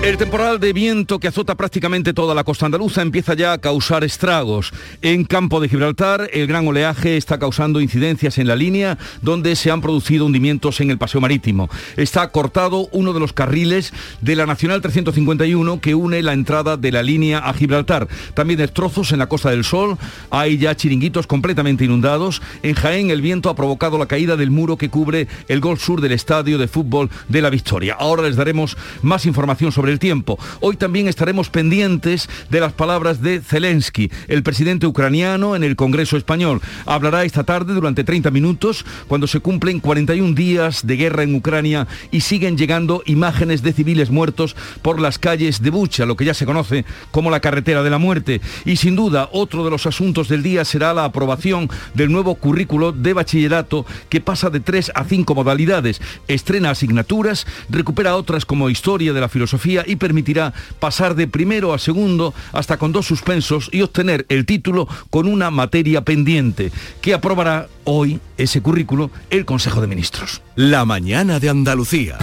El temporal de viento que azota prácticamente toda la costa andaluza empieza ya a causar estragos. En Campo de Gibraltar, el gran oleaje está causando incidencias en la línea donde se han producido hundimientos en el paseo marítimo. Está cortado uno de los carriles de la Nacional 351 que une la entrada de la línea a Gibraltar. También destrozos en la Costa del Sol. Hay ya chiringuitos completamente inundados. En Jaén, el viento ha provocado la caída del muro que cubre el gol sur del estadio de fútbol de la Victoria. Ahora les daremos más información sobre el tiempo. Hoy también estaremos pendientes de las palabras de Zelensky, el presidente ucraniano en el Congreso español. Hablará esta tarde durante 30 minutos cuando se cumplen 41 días de guerra en Ucrania y siguen llegando imágenes de civiles muertos por las calles de Bucha, lo que ya se conoce como la carretera de la muerte. Y sin duda, otro de los asuntos del día será la aprobación del nuevo currículo de bachillerato que pasa de tres a cinco modalidades, estrena asignaturas, recupera otras como historia de la filosofía y permitirá pasar de primero a segundo hasta con dos suspensos y obtener el título con una materia pendiente, que aprobará hoy ese currículo el Consejo de Ministros. La mañana de Andalucía.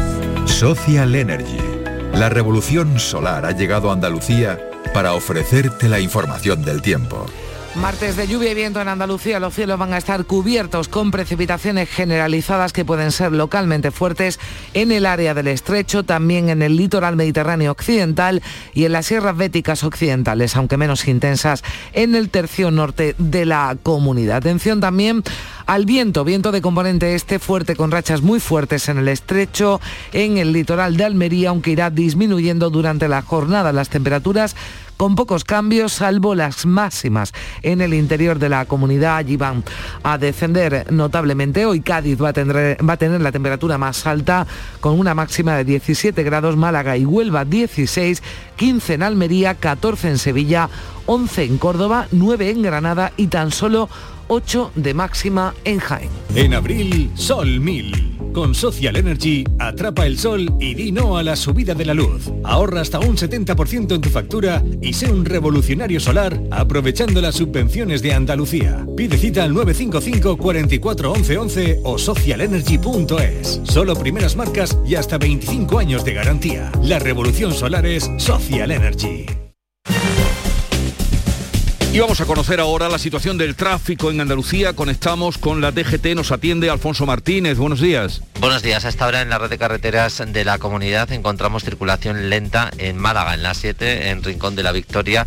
Social Energy. La revolución solar ha llegado a Andalucía para ofrecerte la información del tiempo. Martes de lluvia y viento en Andalucía, los cielos van a estar cubiertos con precipitaciones generalizadas que pueden ser localmente fuertes en el área del estrecho, también en el litoral mediterráneo occidental y en las sierras béticas occidentales, aunque menos intensas en el tercio norte de la comunidad. Atención también al viento, viento de componente este fuerte con rachas muy fuertes en el estrecho, en el litoral de Almería, aunque irá disminuyendo durante la jornada. Las temperaturas con pocos cambios, salvo las máximas en el interior de la comunidad. Allí van a descender notablemente. Hoy Cádiz va a, tener, va a tener la temperatura más alta, con una máxima de 17 grados, Málaga y Huelva 16, 15 en Almería, 14 en Sevilla, 11 en Córdoba, 9 en Granada y tan solo 8 de máxima en Jaén. En abril, Sol 1000. Con Social Energy, atrapa el sol y di no a la subida de la luz. Ahorra hasta un 70% en tu factura y sé un revolucionario solar aprovechando las subvenciones de Andalucía. Pide cita al 955 44 11 11 o socialenergy.es. Solo primeras marcas y hasta 25 años de garantía. La revolución solar es Social Energy. Y vamos a conocer ahora la situación del tráfico en Andalucía. Conectamos con la DGT, nos atiende Alfonso Martínez. Buenos días. Buenos días. A esta hora en la red de carreteras de la comunidad encontramos circulación lenta en Málaga, en la 7, en Rincón de la Victoria,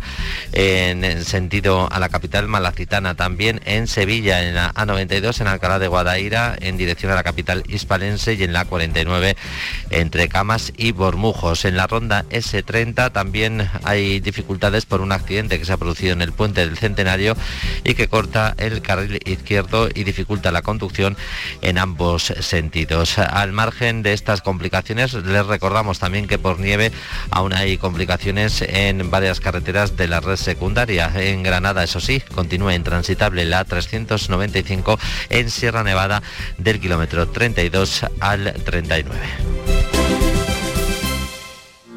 en, sentido a la capital malacitana. También en Sevilla, en la A92, en Alcalá de Guadaira, en dirección a la capital hispalense y en la 49, entre Camas y Bormujos. En la ronda S30 también hay dificultades por un accidente que se ha producido en el puente del Centenario y que corta el carril izquierdo y dificulta la conducción en ambos sentidos. Al margen de estas complicaciones, les recordamos también que por nieve aún hay complicaciones en varias carreteras de la red secundaria. En Granada, eso sí, continúa intransitable la 395 en Sierra Nevada del kilómetro 32 al 39.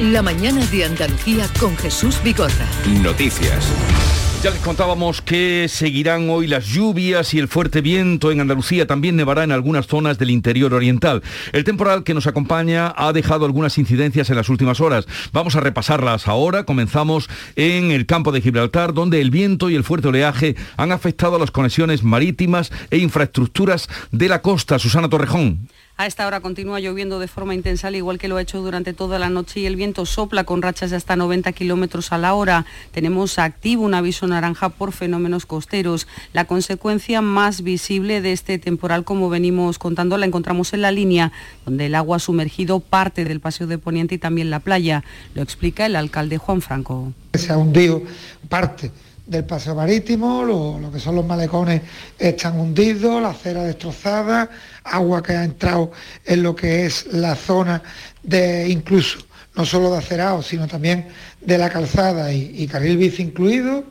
La mañana de Andalucía con Jesús Bigorra. Noticias. Ya les contábamos que seguirán hoy las lluvias y el fuerte viento en Andalucía. También nevará en algunas zonas del interior oriental. El temporal que nos acompaña ha dejado algunas incidencias en las últimas horas. Vamos a repasarlas ahora. Comenzamos en el campo de Gibraltar, donde el viento y el fuerte oleaje han afectado a las conexiones marítimas e infraestructuras de la costa. Susana Torrejón. A esta hora continúa lloviendo de forma intensa, al igual que lo ha hecho durante toda la noche y el viento sopla con rachas de hasta 90 kilómetros a la hora. Tenemos activo un aviso naranja por fenómenos costeros. La consecuencia más visible de este temporal, como venimos contando, la encontramos en la línea, donde el agua ha sumergido parte del paseo de Poniente y también la playa. Lo explica el alcalde Juan Franco. Se ha hundido parte del paseo marítimo, lo, que son los malecones están hundidos, la acera destrozada, agua que ha entrado en lo que es la zona de incluso no solo de acerado, sino también de la calzada y, carril bici incluido.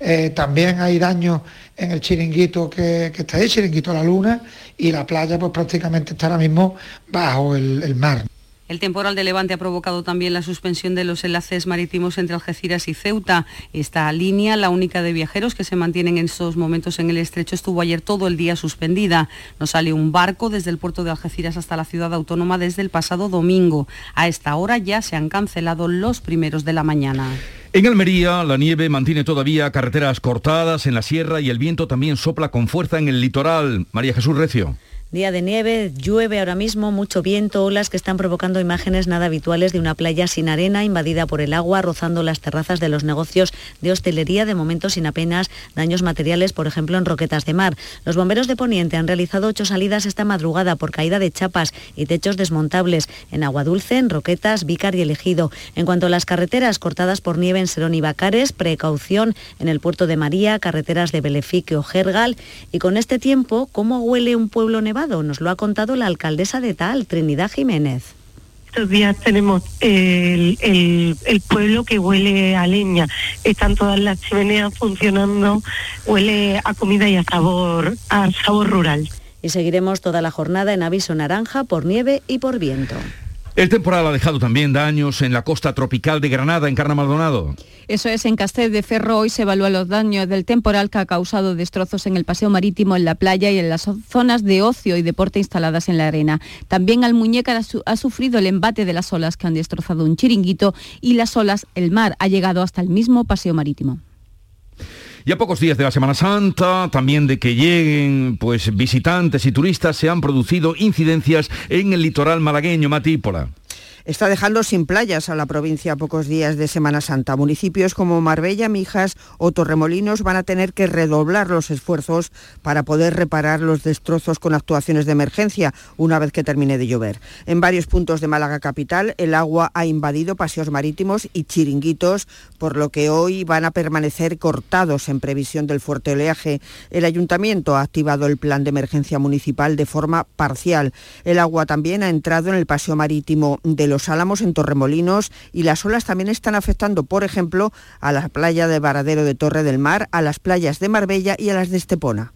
Eh, también hay daños en el chiringuito que, está ahí, chiringuito la luna, y la playa pues prácticamente está ahora mismo bajo el mar. El temporal de Levante ha provocado también la suspensión de los enlaces marítimos entre Algeciras y Ceuta. Esta línea, la única de viajeros que se mantienen en estos momentos en el estrecho, estuvo ayer todo el día suspendida. No sale un barco desde el puerto de Algeciras hasta la ciudad autónoma desde el pasado domingo. A esta hora ya se han cancelado los primeros de la mañana. En Almería, la nieve mantiene todavía carreteras cortadas en la sierra y el viento también sopla con fuerza en el litoral. María Jesús Recio. Día de nieve, llueve ahora mismo, mucho viento, olas que están provocando imágenes nada habituales de una playa sin arena, invadida por el agua, rozando las terrazas de los negocios de hostelería, de momento sin apenas daños materiales, por ejemplo en Roquetas de Mar. Los bomberos de Poniente han realizado ocho salidas esta madrugada por caída de chapas y techos desmontables en Agua Dulce, en Roquetas, Vícar y Elegido. En cuanto a las carreteras cortadas por nieve en Serón y Bacares, precaución en el puerto de María, carreteras de Belefique o Gergal. Y con este tiempo, ¿cómo huele un pueblo nevado? Nos lo ha contado la alcaldesa de Tal, Trinidad Jiménez estos días tenemos el, pueblo que huele a leña. Están todas las chimeneas funcionando, huele a comida y a sabor, a sabor rural. Y seguiremos toda la jornada en aviso naranja por nieve y por viento. El temporal ha dejado también daños en la costa tropical de Granada, en Carna Maldonado. Eso es, en Castel de Ferro hoy se evalúan los daños del temporal que ha causado destrozos en el paseo marítimo, en la playa y en las zonas de ocio y deporte instaladas en la arena. También Almuñécar ha sufrido el embate de las olas que han destrozado un chiringuito y las olas, el mar, ha llegado hasta el mismo paseo marítimo. Y a pocos días de la Semana Santa, también de que lleguen pues visitantes y turistas, se han producido incidencias en el litoral malagueño, Matípola está dejando sin playas a la provincia a pocos días de Semana Santa. Municipios como Marbella, Mijas o Torremolinos van a tener que redoblar los esfuerzos para poder reparar los destrozos con actuaciones de emergencia una vez que termine de llover. En varios puntos de Málaga capital el agua ha invadido paseos marítimos y chiringuitos, por lo que hoy van a permanecer cortados en previsión del fuerte oleaje. El ayuntamiento ha activado el plan de emergencia municipal de forma parcial. El agua también ha entrado en el paseo marítimo de los Álamos en Torremolinos y las olas también están afectando, por ejemplo, a la playa de Varadero de Torre del Mar, a las playas de Marbella y a las de Estepona.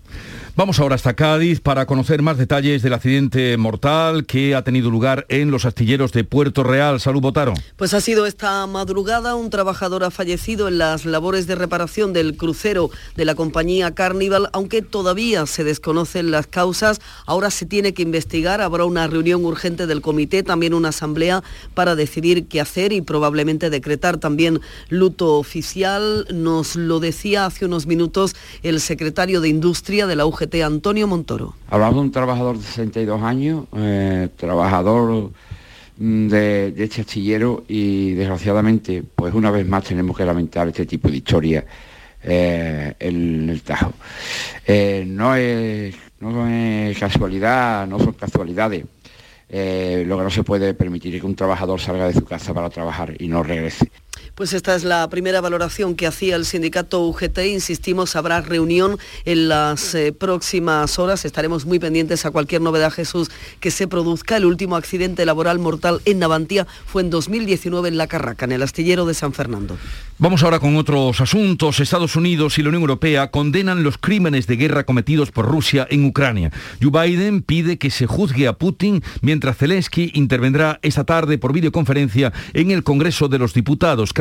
Vamos ahora hasta Cádiz para conocer más detalles del accidente mortal que ha tenido lugar en los astilleros de Puerto Real. Salud, Botaro. Pues ha sido esta madrugada, un trabajador ha fallecido en las labores de reparación del crucero de la compañía Carnival, aunque todavía se desconocen las causas. Ahora se tiene que investigar, habrá una reunión urgente del comité, también una asamblea para decidir qué hacer y probablemente decretar también luto oficial. Nos lo decía hace unos minutos el secretario de Industria de la UGT Antonio Montoro. Hablamos de un trabajador de 62 años, eh, trabajador mm, de, este astillero y desgraciadamente pues una vez más tenemos que lamentar este tipo de historia eh, en el Tajo. Eh, no, es, no es casualidad, no son casualidades. lo que no se puede permitir es que un trabajador salga de su casa para trabajar y no regrese. Pues esta es la primera valoración que hacía el sindicato UGT. Insistimos, habrá reunión en las eh, próximas horas. Estaremos muy pendientes a cualquier novedad, Jesús, que se produzca. El último accidente laboral mortal en Navantía fue en 2019 en La Carraca, en el astillero de San Fernando. Vamos ahora con otros asuntos. Estados Unidos y la Unión Europea condenan los crímenes de guerra cometidos por Rusia en Ucrania. Joe Biden pide que se juzgue a Putin, mientras Zelensky intervendrá esta tarde por videoconferencia en el Congreso de los Diputados.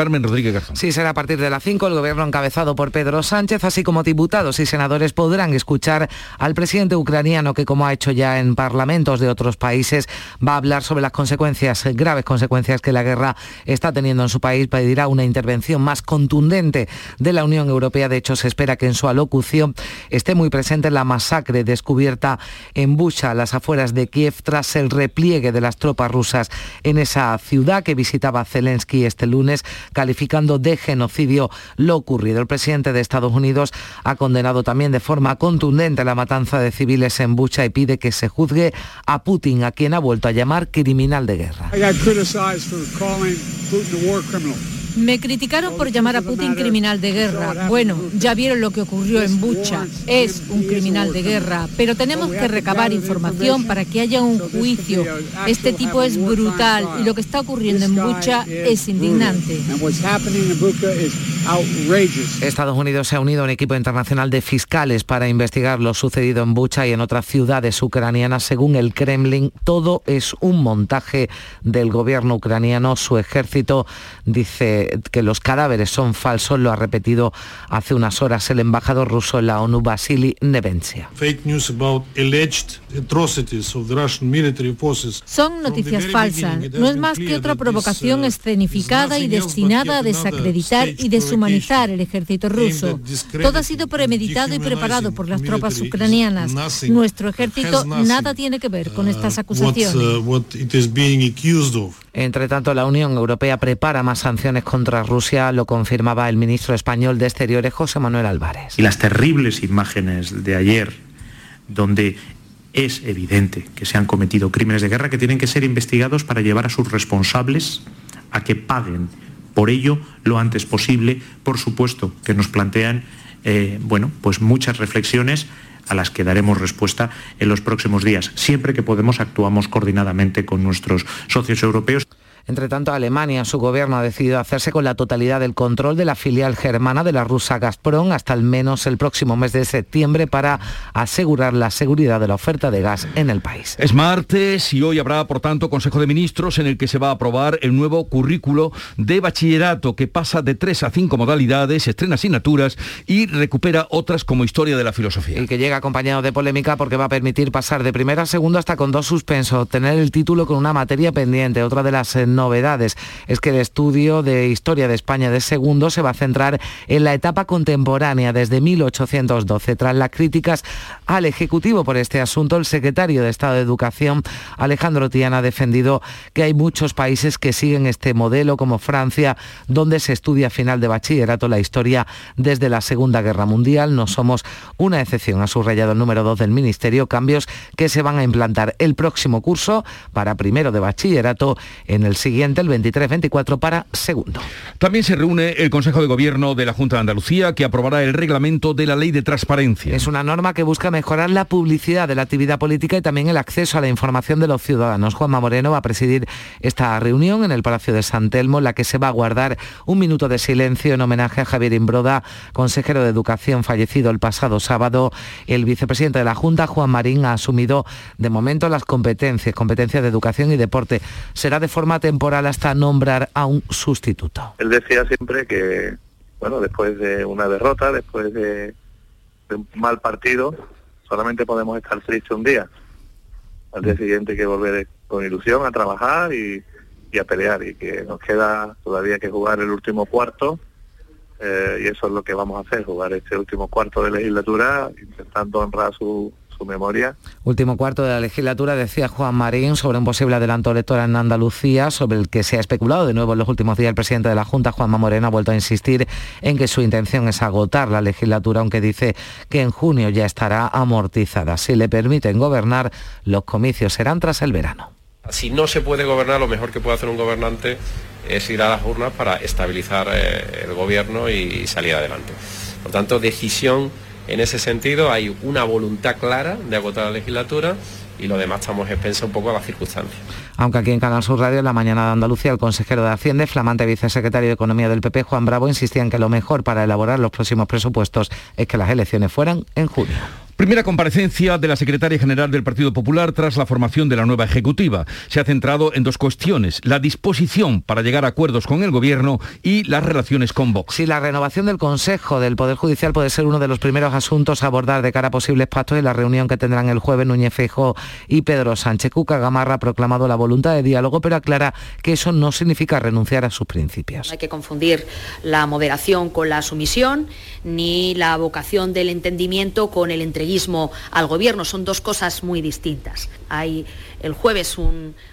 Sí, será a partir de las 5 el gobierno encabezado por Pedro Sánchez, así como diputados y senadores podrán escuchar al presidente ucraniano que, como ha hecho ya en parlamentos de otros países, va a hablar sobre las consecuencias, graves consecuencias que la guerra está teniendo en su país. Pedirá una intervención más contundente de la Unión Europea. De hecho, se espera que en su alocución esté muy presente la masacre descubierta en Busha, a las afueras de Kiev, tras el repliegue de las tropas rusas en esa ciudad que visitaba Zelensky este lunes, calificando de genocidio lo ocurrido. El presidente de Estados Unidos ha condenado también de forma contundente la matanza de civiles en Bucha y pide que se juzgue a Putin, a quien ha vuelto a llamar criminal de guerra. Me criticaron por llamar a Putin criminal de guerra. Bueno, ya vieron lo que ocurrió en Bucha. Es un criminal de guerra, pero tenemos que recabar información para que haya un juicio. Este tipo es brutal y lo que está ocurriendo en Bucha es indignante. Estados Unidos se ha unido a un equipo internacional de fiscales para investigar lo sucedido en Bucha y en otras ciudades ucranianas. Según el Kremlin, todo es un montaje del gobierno ucraniano. Su ejército dice que los cadáveres son falsos, lo ha repetido hace unas horas el embajador ruso en la ONU, Vasily Nevencia. Son noticias falsas. No es más que otra provocación escenificada y destinada a desacreditar y deshumanizar el ejército ruso. Todo ha sido premeditado y preparado por las tropas ucranianas. Nuestro ejército nada tiene que ver con estas acusaciones. Entre tanto, la Unión Europea prepara más sanciones contra Rusia, lo confirmaba el ministro español de Exteriores, José Manuel Álvarez. Y las terribles imágenes de ayer, donde es evidente que se han cometido crímenes de guerra que tienen que ser investigados para llevar a sus responsables a que paguen por ello lo antes posible. Por supuesto que nos plantean eh, bueno, pues muchas reflexiones a las que daremos respuesta en los próximos días. Siempre que podemos actuamos coordinadamente con nuestros socios europeos. Entre tanto, Alemania, su gobierno ha decidido hacerse con la totalidad del control de la filial germana de la rusa Gazprom hasta al menos el próximo mes de septiembre para asegurar la seguridad de la oferta de gas en el país. Es martes y hoy habrá, por tanto, Consejo de Ministros en el que se va a aprobar el nuevo currículo de bachillerato que pasa de tres a cinco modalidades, estrena asignaturas y recupera otras como historia de la filosofía. Y que llega acompañado de polémica porque va a permitir pasar de primero a segundo hasta con dos suspensos, tener el título con una materia pendiente. Otra de las novedades es que el estudio de historia de España de segundo se va a centrar en la etapa contemporánea desde 1812. Tras las críticas al Ejecutivo por este asunto, el secretario de Estado de Educación, Alejandro Tiana, ha defendido que hay muchos países que siguen este modelo, como Francia, donde se estudia a final de bachillerato la historia desde la Segunda Guerra Mundial. No somos una excepción, ha subrayado el número 2 del Ministerio, cambios que se van a implantar el próximo curso para primero de bachillerato en el siguiente, el 23-24, para segundo. También se reúne el Consejo de Gobierno de la Junta de Andalucía, que aprobará el reglamento de la Ley de Transparencia. Es una norma que busca mejorar la publicidad de la actividad política y también el acceso a la información de los ciudadanos. Juanma Moreno va a presidir esta reunión en el Palacio de San Telmo, en la que se va a guardar un minuto de silencio en homenaje a Javier Imbroda, consejero de Educación fallecido el pasado sábado. El vicepresidente de la Junta, Juan Marín, ha asumido de momento las competencias, competencias de educación y deporte. Será de forma temporal hasta nombrar a un sustituto. Él decía siempre que, bueno, después de una derrota, después de, de un mal partido, solamente podemos estar tristes un día. Al día siguiente hay que volver con ilusión a trabajar y, y a pelear y que nos queda todavía que jugar el último cuarto eh, y eso es lo que vamos a hacer, jugar este último cuarto de legislatura intentando honrar su, su memoria. Último cuarto de la legislatura, decía Juan Marín, sobre un posible adelanto electoral en Andalucía, sobre el que se ha especulado de nuevo en los últimos días. El presidente de la Junta, Juanma Moreno, ha vuelto a insistir en que su intención es agotar la legislatura, aunque dice que en junio ya estará amortizada. Si le permiten gobernar, los comicios serán tras el verano. Si no se puede gobernar, lo mejor que puede hacer un gobernante es ir a las urnas para estabilizar eh, el gobierno y salir adelante. Por tanto, decisión en ese sentido, hay una voluntad clara de agotar la legislatura y lo demás estamos expensa un poco a las circunstancias. Aunque aquí en Canal Sur Radio, en la mañana de Andalucía, el consejero de Hacienda, flamante vicesecretario de Economía del PP, Juan Bravo, insistía en que lo mejor para elaborar los próximos presupuestos es que las elecciones fueran en junio. Primera comparecencia de la secretaria general del Partido Popular tras la formación de la nueva ejecutiva. Se ha centrado en dos cuestiones, la disposición para llegar a acuerdos con el gobierno y las relaciones con Vox. Si la renovación del Consejo del Poder Judicial puede ser uno de los primeros asuntos a abordar de cara a posibles pactos en la reunión que tendrán el jueves Núñez Feijóo y Pedro Sánchez. Cuca Gamarra ha proclamado la voluntad de diálogo, pero aclara que eso no significa renunciar a sus principios. No hay que confundir la moderación con la sumisión, ni la vocación del entendimiento con el al gobierno. Son dos cosas muy distintas. Hay el jueves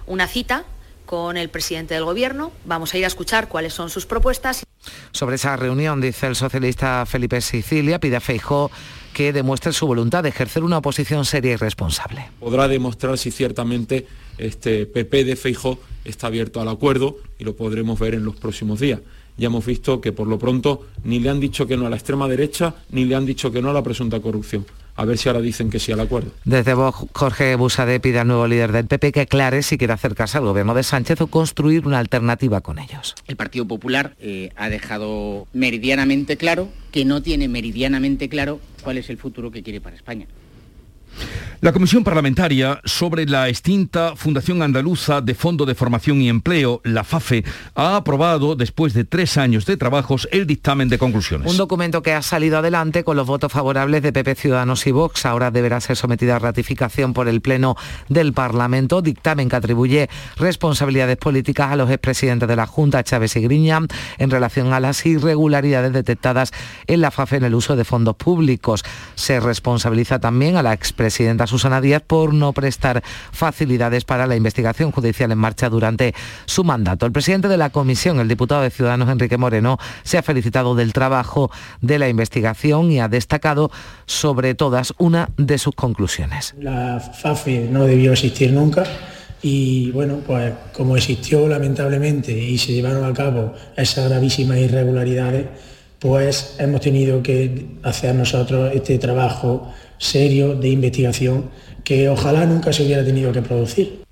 una cita con el presidente del gobierno. Vamos a ir a escuchar cuáles son sus propuestas. Sobre esa reunión, dice el socialista Felipe Sicilia, pide a Feijó que demuestre su voluntad de ejercer una oposición seria y responsable. Podrá demostrar si ciertamente este PP de Feijó está abierto al acuerdo y lo podremos ver en los próximos días ya hemos visto que por lo pronto ni le han dicho que no a la extrema derecha ni le han dicho que no a la presunta corrupción. A ver si ahora dicen que sí al acuerdo. Desde vos, Jorge Busade pide al nuevo líder del PP que aclare si quiere acercarse al gobierno de Sánchez o construir una alternativa con ellos. El Partido Popular eh, ha dejado meridianamente claro que no tiene meridianamente claro cuál es el futuro que quiere para España. La Comisión Parlamentaria sobre la extinta Fundación Andaluza de Fondo de Formación y Empleo, la FAFE, ha aprobado, después de tres años de trabajos, el dictamen de conclusiones. Un documento que ha salido adelante con los votos favorables de PP Ciudadanos y Vox. Ahora deberá ser sometido a ratificación por el Pleno del Parlamento. Dictamen que atribuye responsabilidades políticas a los expresidentes de la Junta, Chávez y Griña, en relación a las irregularidades detectadas en la FAFE en el uso de fondos públicos. Se responsabiliza también a la expresidenta Susana Díaz por no prestar facilidades para la investigación judicial en marcha durante su mandato. El presidente de la comisión, el diputado de Ciudadanos Enrique Moreno, se ha felicitado del trabajo de la investigación y ha destacado sobre todas una de sus conclusiones. La FAFE no debió existir nunca y bueno, pues como existió lamentablemente y se llevaron a cabo esas gravísimas irregularidades, pues hemos tenido que hacer nosotros este trabajo serio de investigación que ojalá nunca se hubiera tenido que producir.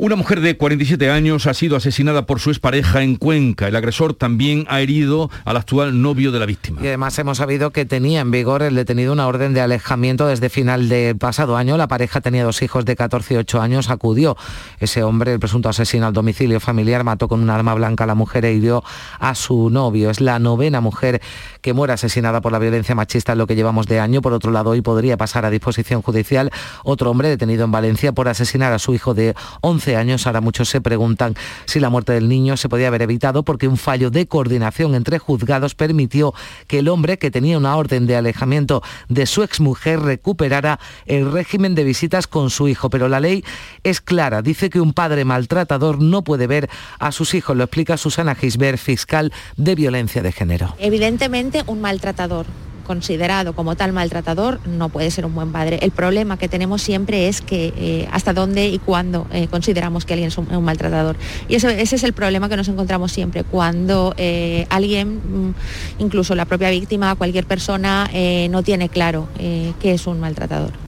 Una mujer de 47 años ha sido asesinada por su expareja en Cuenca. El agresor también ha herido al actual novio de la víctima. Y además hemos sabido que tenía en vigor el detenido una orden de alejamiento desde final del pasado año. La pareja tenía dos hijos de 14 y 8 años. Acudió ese hombre, el presunto asesino al domicilio familiar, mató con un arma blanca a la mujer e hirió a su novio. Es la novena mujer que muere asesinada por la violencia machista en lo que llevamos de año. Por otro lado, hoy podría pasar a disposición judicial otro hombre detenido en Valencia por asesinar a su hijo de 11 años. Ahora muchos se preguntan si la muerte del niño se podía haber evitado porque un fallo de coordinación entre juzgados permitió que el hombre que tenía una orden de alejamiento de su exmujer recuperara el régimen de visitas con su hijo. Pero la ley es clara. Dice que un padre maltratador no puede ver a sus hijos. Lo explica Susana Gisbert, fiscal de violencia de género. Evidentemente un maltratador considerado como tal maltratador no puede ser un buen padre. El problema que tenemos siempre es que eh, hasta dónde y cuándo eh, consideramos que alguien es un, maltratador. Y ese es el problema que nos encontramos siempre, cuando eh, alguien, mm, incluso la propia víctima, cualquier persona, no tiene claro qué es un maltratador.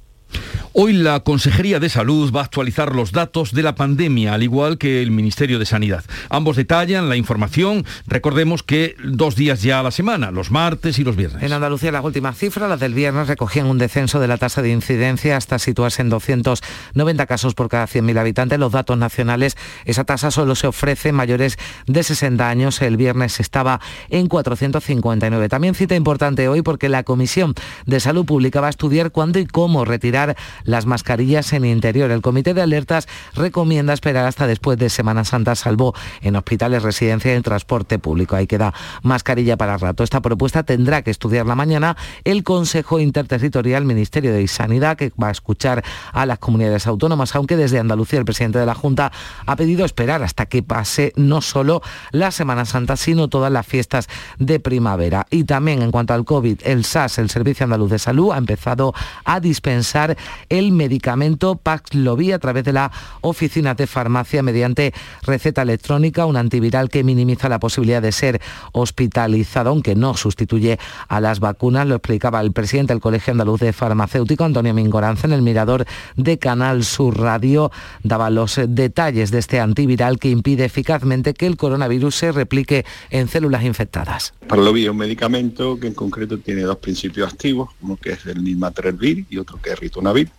Hoy la Consejería de Salud va a actualizar los datos de la pandemia, al igual que el Ministerio de Sanidad. Ambos detallan la información, recordemos que dos días ya a la semana, los martes y los viernes. En Andalucía las últimas cifras, las del viernes, recogían un descenso de la tasa de incidencia hasta situarse en 290 casos por cada 100.000 habitantes. Los datos nacionales, esa tasa solo se ofrece mayores de 60 años. El viernes estaba en 459. También cita importante hoy porque la Comisión de Salud Pública va a estudiar cuándo y cómo retirar las mascarillas en interior. El Comité de Alertas recomienda esperar hasta después de Semana Santa, salvo en hospitales, residencias y transporte público. Ahí queda mascarilla para rato. Esta propuesta tendrá que estudiarla mañana el Consejo Interterritorial Ministerio de Sanidad, que va a escuchar a las comunidades autónomas, aunque desde Andalucía el presidente de la Junta ha pedido esperar hasta que pase no solo la Semana Santa, sino todas las fiestas de primavera. Y también en cuanto al COVID, el SAS, el Servicio Andaluz de Salud, ha empezado a dispensar el medicamento Paxlovid a través de la oficina de farmacia mediante receta electrónica, un antiviral que minimiza la posibilidad de ser hospitalizado, aunque no sustituye a las vacunas, lo explicaba el presidente del Colegio Andaluz de Farmacéutico, Antonio Mingoranza, en el mirador de Canal Sur Radio, daba los detalles de este antiviral que impide eficazmente que el coronavirus se replique en células infectadas. Parlovir es un medicamento que en concreto tiene dos principios activos, uno que es el nirmatrelvir y otro que es ritonavir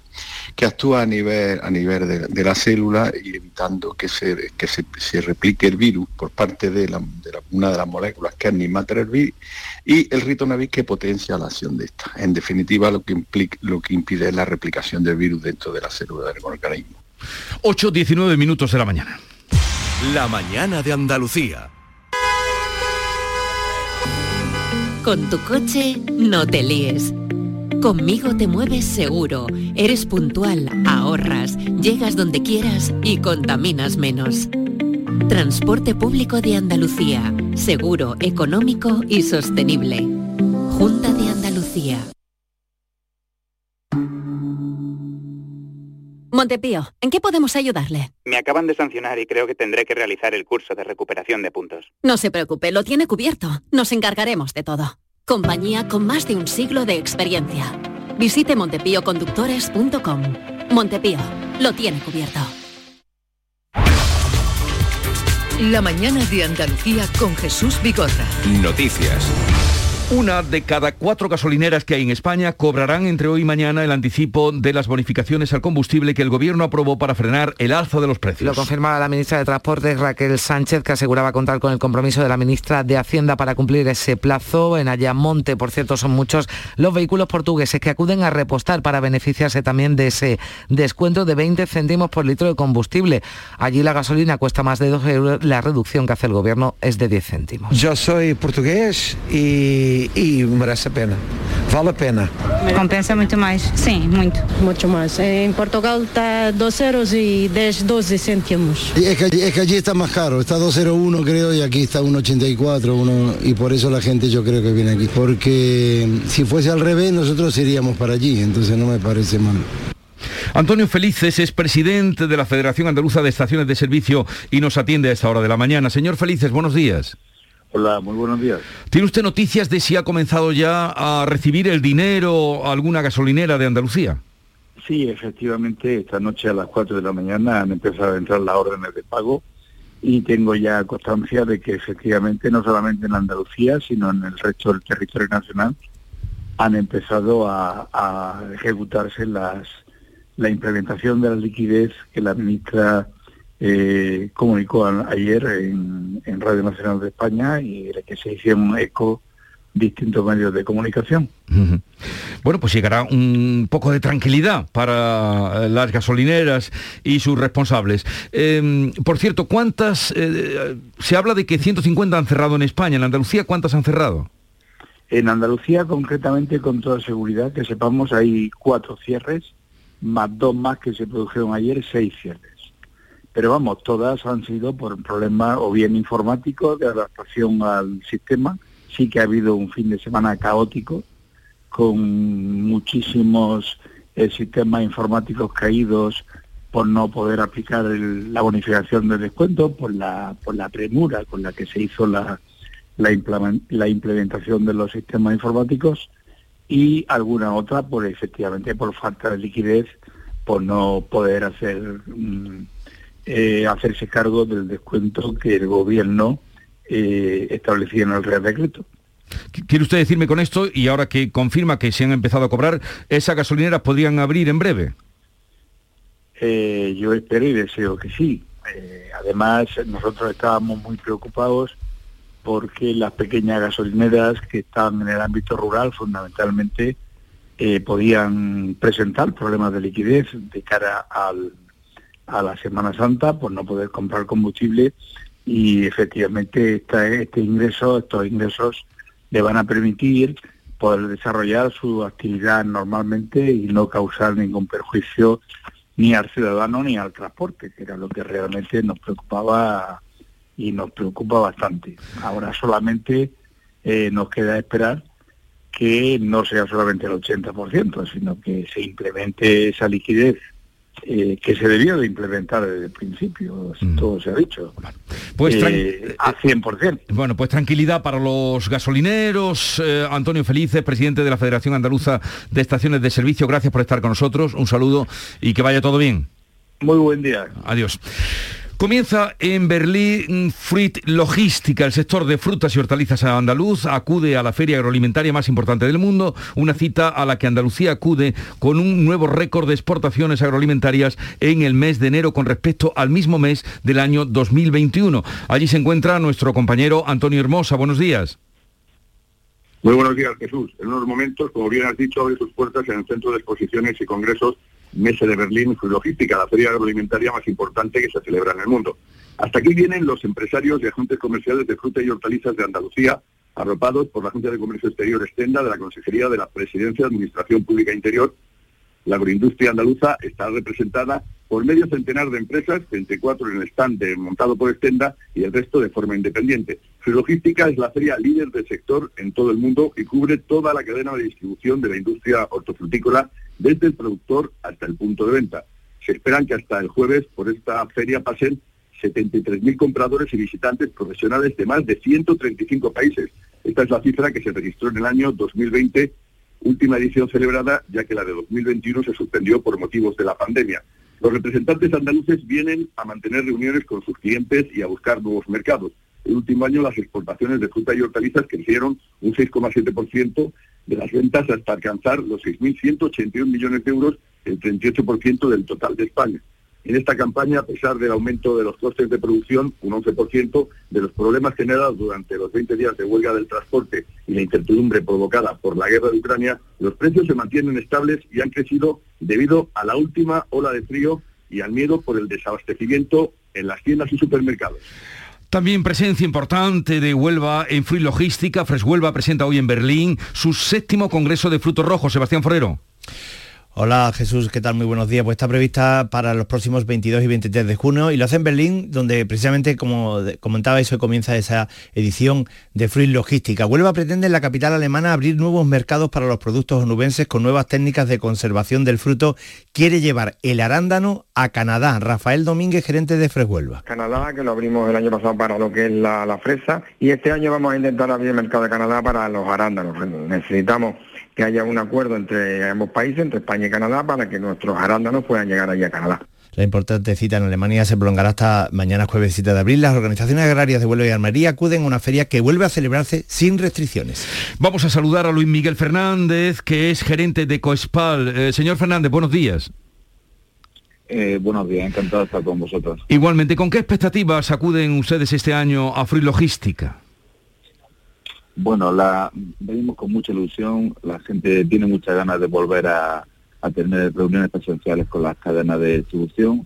que actúa a nivel, a nivel de, la célula y evitando que, se, que se, replique el virus por parte de, una de las moléculas que es nimatrelvir y el ritonavir que potencia la acción de esta. En definitiva, lo que, implica, lo que impide es la replicación del virus dentro de la célula del organismo. 8-19 minutos de la mañana. La mañana de Andalucía. Con tu coche no te líes. Conmigo te mueves seguro, eres puntual, ahorras, llegas donde quieras y contaminas menos. Transporte público de Andalucía, seguro, económico y sostenible. Junta de Andalucía. Montepío, ¿en qué podemos ayudarle? Me acaban de sancionar y creo que tendré que realizar el curso de recuperación de puntos. No se preocupe, lo tiene cubierto. Nos encargaremos de todo. Compañía con más de un siglo de experiencia. Visite montepíoconductores.com. Montepío, lo tiene cubierto. La mañana de Andalucía con Jesús Bigorra. Noticias. Una de cada cuatro gasolineras que hay en España cobrarán entre hoy y mañana el anticipo de las bonificaciones al combustible que el gobierno aprobó para frenar el alza de los precios. Lo confirmaba la ministra de Transportes Raquel Sánchez, que aseguraba contar con el compromiso de la ministra de Hacienda para cumplir ese plazo. En Ayamonte, por cierto, son muchos los vehículos portugueses que acuden a repostar para beneficiarse también de ese descuento de 20 céntimos por litro de combustible. Allí la gasolina cuesta más de 2 euros, la reducción que hace el gobierno es de 10 céntimos. Yo soy portugués y e, merece a pena. Vale a pena. Compensa muito mais, sim, muito. Muito mais. Em Portugal está 2 euros e 10, 12 céntimos. Es que, es que allí está más caro, está 2,01 creo y aquí está 1,84 uno, y por eso la gente yo creo que viene aquí. Porque si fuese al revés nosotros iríamos para allí, entonces no me parece mal. Antonio Felices es presidente de la Federación Andaluza de Estaciones de Servicio y nos atiende a esta hora de la mañana. Señor Felices, buenos días. Hola, muy buenos días. ¿Tiene usted noticias de si ha comenzado ya a recibir el dinero alguna gasolinera de Andalucía? Sí, efectivamente, esta noche a las 4 de la mañana han empezado a entrar las órdenes de pago y tengo ya constancia de que efectivamente no solamente en Andalucía, sino en el resto del territorio nacional han empezado a, ejecutarse las, la implementación de la liquidez que la ministra eh, comunicó ayer en, Radio Nacional de España y que se hicieron eco distintos medios de comunicación. Bueno, pues llegará un poco de tranquilidad para las gasolineras y sus responsables. Em, por cierto, ¿cuántas? Eh, se habla de que 150 han cerrado en España. ¿En Andalucía cuántas han cerrado? En Andalucía, concretamente, con toda seguridad, que sepamos, hay cuatro cierres, más dos más que se produjeron ayer, seis cierres pero vamos, todas han sido por problemas o bien informáticos de adaptación al sistema. Sí que ha habido un fin de semana caótico con muchísimos eh, sistemas informáticos caídos por no poder aplicar la bonificación de descuento, por la, por la premura con la que se hizo la, la, implementación de los sistemas informáticos y alguna otra por efectivamente por falta de liquidez, por no poder hacer... Mm, eh, hacerse cargo del descuento que el gobierno eh, establecía en el Real Decreto. ¿Quiere usted decirme con esto, y ahora que confirma que se han empezado a cobrar, esas gasolineras podrían abrir en breve? Eh, yo espero y deseo que sí. además, nosotros estábamos muy preocupados porque las pequeñas gasolineras que están en el ámbito rural fundamentalmente podían presentar problemas de liquidez de cara al a la Semana Santa por no poder comprar combustible y efectivamente este ingreso, estos ingresos le van a permitir poder desarrollar su actividad normalmente y no causar ningún perjuicio ni al ciudadano ni al transporte, que era lo que realmente nos preocupaba y nos preocupa bastante. Ahora solamente eh, nos queda esperar que no sea solamente el 80%, sino que se implemente esa liquidez eh, que se debió de implementar desde el principio, Mm. todo se ha dicho. Pues Eh, a 100%. Bueno, pues tranquilidad para los gasolineros. Eh, Antonio Felices, presidente de la Federación Andaluza de Estaciones de Servicio, gracias por estar con nosotros. Un saludo y que vaya todo bien. Muy buen día. Adiós. Comienza en Berlín Fruit Logística, el sector de frutas y hortalizas andaluz acude a la feria agroalimentaria más importante del mundo, una cita a la que Andalucía acude con un nuevo récord de exportaciones agroalimentarias en el mes de enero con respecto al mismo mes del año 2021. Allí se encuentra nuestro compañero Antonio Hermosa. Buenos días. Muy buenos días, Jesús. En unos momentos, como bien has dicho, abre sus puertas en el Centro de Exposiciones y Congresos Mese de Berlín Logística, la feria agroalimentaria más importante que se celebra en el mundo. Hasta aquí vienen los empresarios y agentes comerciales de fruta y hortalizas de Andalucía, arropados por la Junta de Comercio Exterior Extenda de la Consejería de la Presidencia de Administración Pública Interior. La agroindustria andaluza está representada por medio centenar de empresas, 24 en el stand montado por Extenda y el resto de forma independiente. Logística es la feria líder del sector en todo el mundo y cubre toda la cadena de distribución de la industria hortofrutícola, desde el productor hasta el punto de venta. Se esperan que hasta el jueves por esta feria pasen 73.000 compradores y visitantes profesionales de más de 135 países. Esta es la cifra que se registró en el año 2020, última edición celebrada, ya que la de 2021 se suspendió por motivos de la pandemia. Los representantes andaluces vienen a mantener reuniones con sus clientes y a buscar nuevos mercados. El último año las exportaciones de fruta y hortalizas crecieron un 6,7% de las ventas hasta alcanzar los 6.181 millones de euros, el 38% del total de España. En esta campaña, a pesar del aumento de los costes de producción, un 11%, de los problemas generados durante los 20 días de huelga del transporte y la incertidumbre provocada por la guerra de Ucrania, los precios se mantienen estables y han crecido debido a la última ola de frío y al miedo por el desabastecimiento en las tiendas y supermercados. También presencia importante de Huelva en Fruit Logística. Fresh Huelva presenta hoy en Berlín su séptimo Congreso de Frutos Rojos. Sebastián Forero. Hola Jesús, ¿qué tal? Muy buenos días. Pues está prevista para los próximos 22 y 23 de junio y lo hace en Berlín, donde precisamente, como comentabais, hoy comienza esa edición de Fruit Logística. Huelva pretende en la capital alemana abrir nuevos mercados para los productos onubenses con nuevas técnicas de conservación del fruto. Quiere llevar el arándano a Canadá. Rafael Domínguez, gerente de Fresh Huelva. Canadá, que lo abrimos el año pasado para lo que es la, la fresa, y este año vamos a intentar abrir el mercado de Canadá para los arándanos. Necesitamos que haya un acuerdo entre ambos países, entre España y Canadá, para que nuestros arándanos puedan llegar allí a Canadá. La importante cita en Alemania se prolongará hasta mañana jueves 7 de abril. Las organizaciones agrarias de Huelva y Almería acuden a una feria que vuelve a celebrarse sin restricciones. Vamos a saludar a Luis Miguel Fernández, que es gerente de Coespal. Eh, señor Fernández, buenos días. Eh, buenos días, encantado de estar con vosotros. Igualmente, ¿con qué expectativas acuden ustedes este año a Fruit Logística? Bueno, la, venimos con mucha ilusión, la gente tiene muchas ganas de volver a, tener reuniones presenciales con las cadenas de distribución.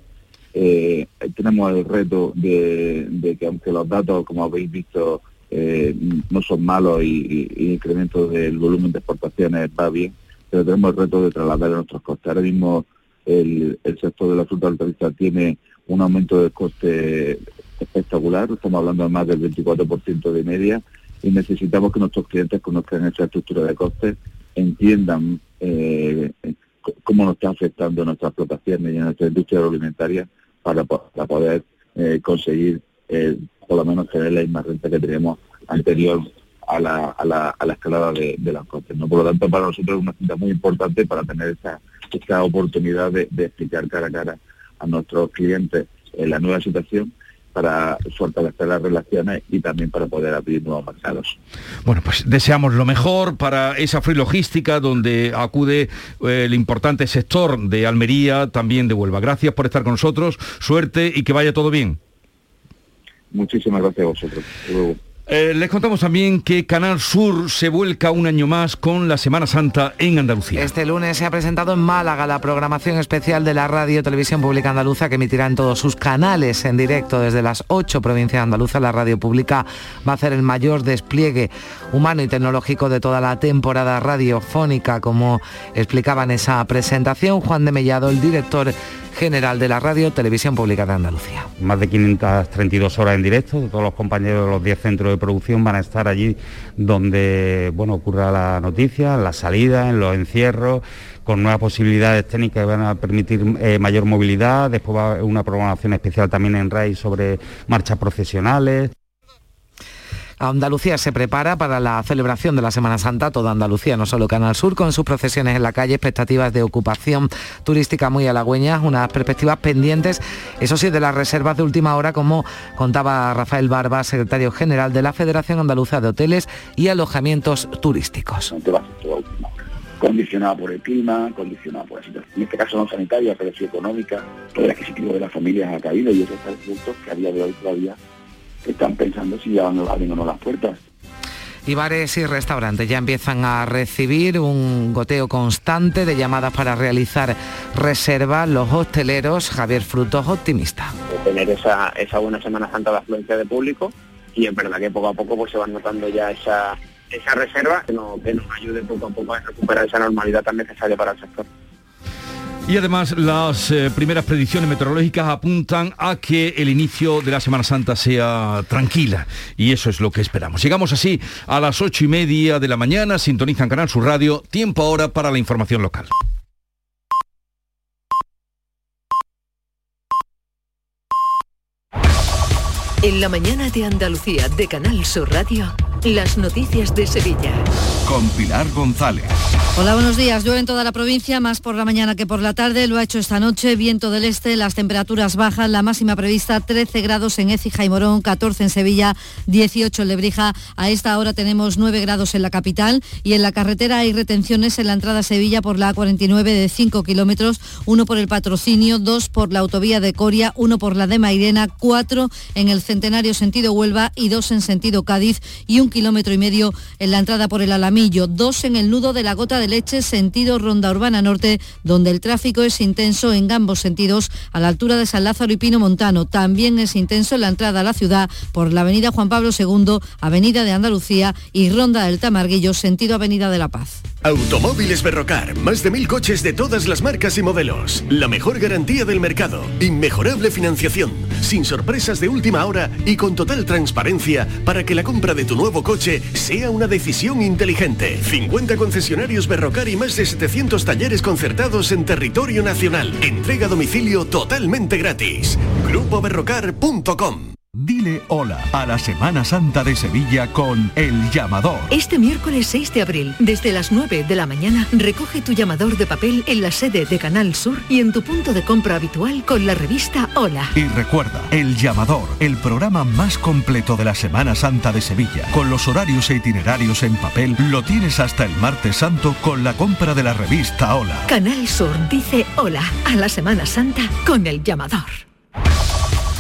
Eh, tenemos el reto de, que aunque los datos, como habéis visto, eh, no son malos y, y- el incremento del volumen de exportaciones va bien, pero tenemos el reto de trasladar a nuestros costes. Ahora mismo el, el sector de la fruta hortaliza tiene un aumento de coste espectacular, estamos hablando de más del 24% de media, y necesitamos que nuestros clientes conozcan esa estructura de costes, entiendan eh, cómo nos está afectando nuestras explotaciones y nuestra industria agroalimentaria para, para poder eh, conseguir eh, por lo menos tener la misma renta que teníamos anterior a la, a la, escalada de, de las costes. ¿no? Por lo tanto, para nosotros es una cita muy importante para tener esa, esa oportunidad de, explicar cara a cara a nuestros clientes la nueva situación para fortalecer las relaciones y también para poder abrir nuevos mercados. Bueno, pues deseamos lo mejor para esa Fruit Logística donde acude eh, el importante sector de Almería, también de Huelva. Gracias por estar con nosotros, suerte y que vaya todo bien. Muchísimas gracias a vosotros. Hasta luego. Eh, les contamos también que Canal Sur se vuelca un año más con la Semana Santa en Andalucía. Este lunes se ha presentado en Málaga la programación especial de la Radio Televisión Pública Andaluza que emitirá en todos sus canales en directo desde las ocho provincias andaluzas. La radio pública va a hacer el mayor despliegue humano y tecnológico de toda la temporada radiofónica, como explicaba en esa presentación Juan de Mellado, el director general de la Radio Televisión Pública de Andalucía. Más de 532 horas en directo, todos los compañeros de los 10 centros de producción van a estar allí donde bueno, ocurra la noticia, en la salida, en los encierros con nuevas posibilidades técnicas que van a permitir eh, mayor movilidad, después va a haber una programación especial también en RAI sobre marchas profesionales. Andalucía se prepara para la celebración de la Semana Santa, toda Andalucía, no solo Canal Sur, con sus procesiones en la calle, expectativas de ocupación turística muy halagüeñas, unas perspectivas pendientes, eso sí, de las reservas de última hora, como contaba Rafael Barba, secretario general de la Federación Andaluza de Hoteles y Alojamientos Turísticos. Condicionada por el clima, condicionada por la situación, en este caso no sanitaria, pero sí económica, todo el adquisitivo de las familias ha caído y otros puntos que a día de hoy todavía están pensando si ya van abrir o no las puertas. Y bares y restaurantes ya empiezan a recibir un goteo constante de llamadas para realizar reservas. Los hosteleros, Javier Frutos, optimista. Tener esa, esa buena Semana Santa de afluencia de público y es verdad que poco a poco pues, se van notando ya esa, esa reserva que, no, que nos ayude poco a poco a recuperar esa normalidad tan necesaria para el sector. Y además las eh, primeras predicciones meteorológicas apuntan a que el inicio de la Semana Santa sea tranquila y eso es lo que esperamos. Llegamos así a las ocho y media de la mañana, sintonizan Canal Sur Radio, tiempo ahora para la información local. En la mañana de Andalucía de Canal Sur Radio. Las noticias de Sevilla. Con Pilar González. Hola, buenos días. Llueve en toda la provincia, más por la mañana que por la tarde. Lo ha hecho esta noche. Viento del este, las temperaturas bajan. La máxima prevista 13 grados en Écija y Morón, 14 en Sevilla, 18 en Lebrija. A esta hora tenemos 9 grados en la capital y en la carretera hay retenciones en la entrada a Sevilla por la A49 de 5 kilómetros, uno por el patrocinio, dos por la autovía de Coria, uno por la de Mairena, cuatro en el centenario sentido Huelva y dos en sentido Cádiz y un kilómetro y medio en la entrada por el Alamillo, dos en el nudo de la Gota de Leche, sentido Ronda Urbana Norte, donde el tráfico es intenso en ambos sentidos, a la altura de San Lázaro y Pino Montano. También es intenso en la entrada a la ciudad por la Avenida Juan Pablo II, Avenida de Andalucía y Ronda del Tamarguillo, sentido Avenida de la Paz. Automóviles Berrocar, más de mil coches de todas las marcas y modelos. La mejor garantía del mercado, inmejorable financiación, sin sorpresas de última hora y con total transparencia para que la compra de tu nuevo coche sea una decisión inteligente. 50 concesionarios Berrocar y más de 700 talleres concertados en territorio nacional. Entrega a domicilio totalmente gratis. GrupoBerrocar.com Dile hola a la Semana Santa de Sevilla con El Llamador. Este miércoles 6 de abril, desde las 9 de la mañana, recoge tu llamador de papel en la sede de Canal Sur y en tu punto de compra habitual con la revista Hola. Y recuerda, El Llamador, el programa más completo de la Semana Santa de Sevilla, con los horarios e itinerarios en papel, lo tienes hasta el martes santo con la compra de la revista Hola. Canal Sur dice hola a la Semana Santa con El Llamador.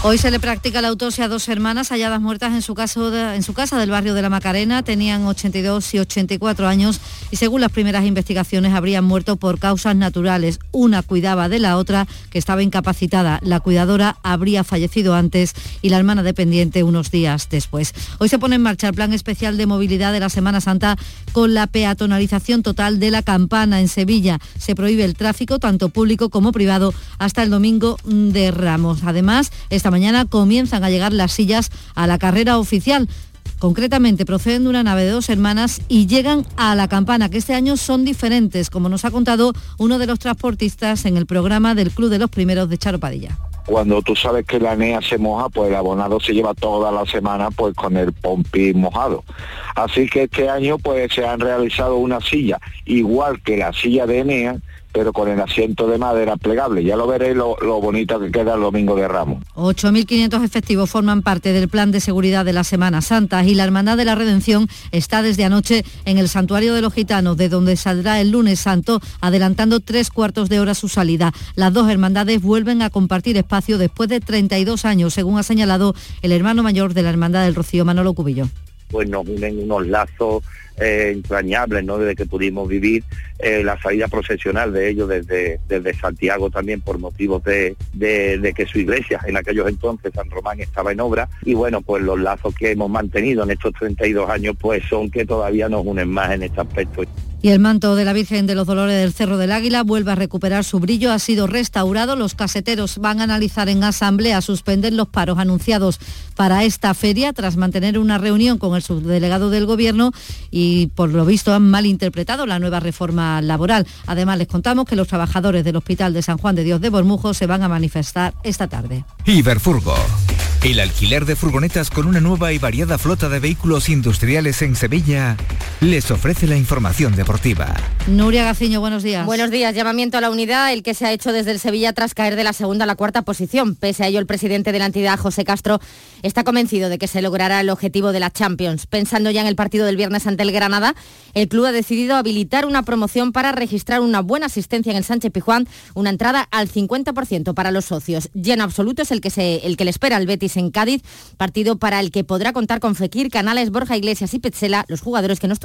Hoy se le practica la autopsia a dos hermanas halladas muertas en su, casa del barrio de la Macarena. Tenían 82 y 84 años y según las primeras investigaciones habrían muerto por causas naturales. Una cuidaba de la otra que estaba incapacitada. La cuidadora habría fallecido antes y la hermana dependiente unos días después. Hoy se pone en marcha el plan especial de movilidad de la Semana Santa con la peatonalización total de la campana en Sevilla. Se prohíbe el tráfico tanto público como privado hasta el domingo de Ramos. Además, esta mañana comienzan a llegar las sillas a la carrera oficial. Concretamente proceden de una nave de dos hermanas y llegan a la campana, que este año son diferentes, como nos ha contado uno de los transportistas en el programa del Club de los Primeros de Charo Padilla cuando tú sabes que la NEA se moja, pues el abonado se lleva toda la semana pues con el pompi mojado. Así que este año pues se han realizado una silla, igual que la silla de Enea, pero con el asiento de madera plegable. Ya lo veréis lo, bonito que queda el domingo de Ramos. 8.500 efectivos forman parte del plan de seguridad de la Semana Santa y la Hermandad de la Redención está desde anoche en el Santuario de los Gitanos, de donde saldrá el lunes santo, adelantando tres cuartos de hora su salida. Las dos hermandades vuelven a compartir espacio después de 32 años, según ha señalado el hermano mayor de la Hermandad del Rocío, Manolo Cubillo pues nos unen unos lazos eh, entrañables, ¿no? Desde que pudimos vivir eh, la salida procesional de ellos desde, Santiago también por motivos de, de, que su iglesia en aquellos entonces, San Román, estaba en obra. Y bueno, pues los lazos que hemos mantenido en estos 32 años, pues son que todavía nos unen más en este aspecto. Y el manto de la Virgen de los Dolores del Cerro del Águila vuelve a recuperar su brillo, ha sido restaurado. Los caseteros van a analizar en asamblea suspender los paros anunciados para esta feria tras mantener una reunión con el subdelegado del Gobierno y por lo visto han malinterpretado la nueva reforma laboral. Además les contamos que los trabajadores del Hospital de San Juan de Dios de Bormujo se van a manifestar esta tarde. Iberfurgo. El alquiler de furgonetas con una nueva y variada flota de vehículos industriales en Sevilla les ofrece la información deportiva. Nuria Gaciño, buenos días. Buenos días. Llamamiento a la unidad, el que se ha hecho desde el Sevilla tras caer de la segunda a la cuarta posición. Pese a ello, el presidente de la entidad, José Castro, está convencido de que se logrará el objetivo de la Champions. Pensando ya en el partido del viernes ante el Granada, el club ha decidido habilitar una promoción para registrar una buena asistencia en el Sánchez Pijuán, una entrada al 50% para los socios. Lleno absoluto es el que, se, el que le espera al Betis en Cádiz, partido para el que podrá contar con Fekir, Canales, Borja Iglesias y Petzela, los jugadores que no estuvieron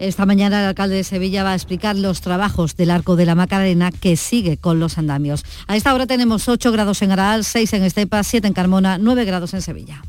Esta mañana el alcalde de Sevilla va a explicar los trabajos del Arco de la Macarena que sigue con los andamios. A esta hora tenemos 8 grados en Araal, 6 en Estepa, 7 en Carmona, 9 grados en Sevilla.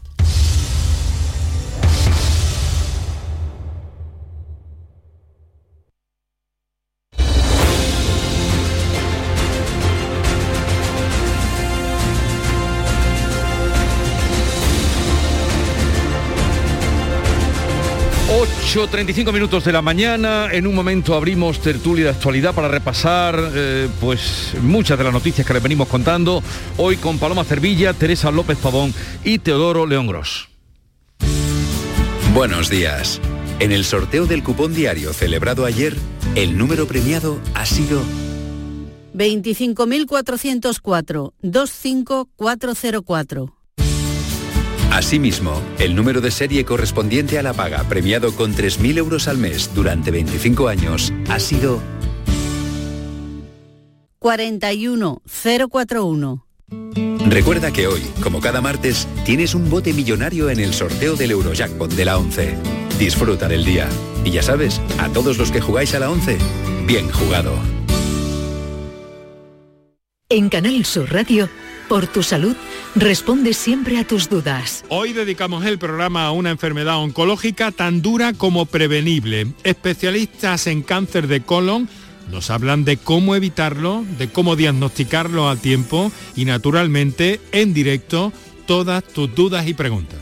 Ocho, 35 minutos de la mañana. En un momento abrimos tertulia de actualidad para repasar eh, pues muchas de las noticias que les venimos contando. Hoy con Paloma Cervilla, Teresa López Pavón y Teodoro León Gros. Buenos días. En el sorteo del cupón diario celebrado ayer, el número premiado ha sido 25.404 25404. Asimismo, el número de serie correspondiente a la paga premiado con 3.000 euros al mes durante 25 años ha sido 41041. Recuerda que hoy, como cada martes, tienes un bote millonario en el sorteo del Eurojackpot de la 11. Disfruta del día. Y ya sabes, a todos los que jugáis a la 11, bien jugado. En Canal Sur Radio, por tu salud, responde siempre a tus dudas. Hoy dedicamos el programa a una enfermedad oncológica tan dura como prevenible. Especialistas en cáncer de colon nos hablan de cómo evitarlo, de cómo diagnosticarlo a tiempo y naturalmente en directo todas tus dudas y preguntas.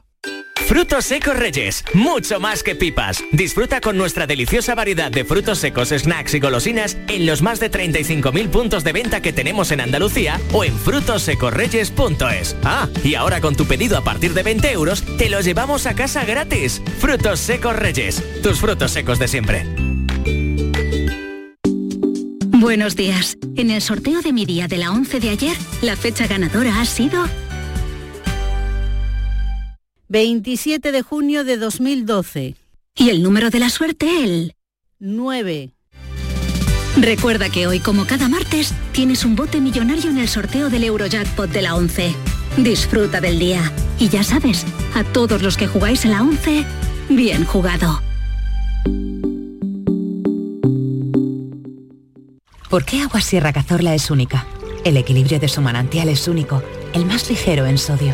Frutos secos Reyes, mucho más que pipas. Disfruta con nuestra deliciosa variedad de frutos secos, snacks y golosinas en los más de 35.000 puntos de venta que tenemos en Andalucía o en frutosecorreyes.es. Ah, y ahora con tu pedido a partir de 20 euros, te los llevamos a casa gratis. Frutos secos Reyes, tus frutos secos de siempre. Buenos días. En el sorteo de mi día de la 11 de ayer, la fecha ganadora ha sido 27 de junio de 2012. Y el número de la suerte, el 9. Recuerda que hoy, como cada martes, tienes un bote millonario en el sorteo del Eurojackpot de la 11. Disfruta del día. Y ya sabes, a todos los que jugáis a la 11, bien jugado. ¿Por qué Agua Sierra Cazorla es única? El equilibrio de su manantial es único, el más ligero en sodio,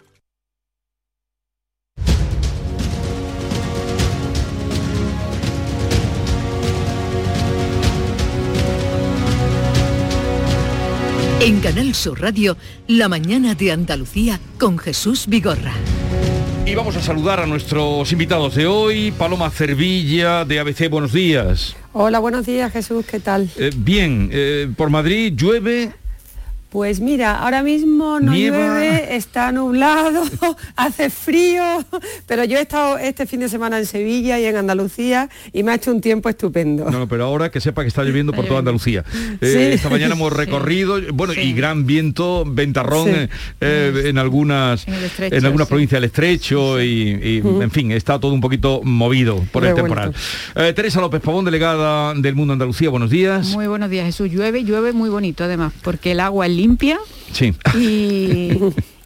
En Canal Sur Radio, La mañana de Andalucía con Jesús Vigorra. Y vamos a saludar a nuestros invitados de hoy. Paloma Cervilla de ABC, buenos días. Hola, buenos días Jesús, ¿qué tal? Eh, bien, eh, por Madrid llueve. Pues mira, ahora mismo no Nieva. llueve, está nublado, hace frío, pero yo he estado este fin de semana en Sevilla y en Andalucía y me ha hecho un tiempo estupendo. No, pero ahora que sepa que está lloviendo por toda Andalucía. Eh, Sí. Esta mañana hemos recorrido, bueno, y gran viento, ventarrón Sí. eh, eh, en algunas En el algunas sí. provincias del estrecho y, en fin, está todo un poquito movido por el Revuelto. temporal. Eh, Teresa López Pavón, delegada del Mundo Andalucía, buenos días. Muy buenos días, Jesús. Llueve, llueve muy bonito además, porque el agua es limpia Sí. y,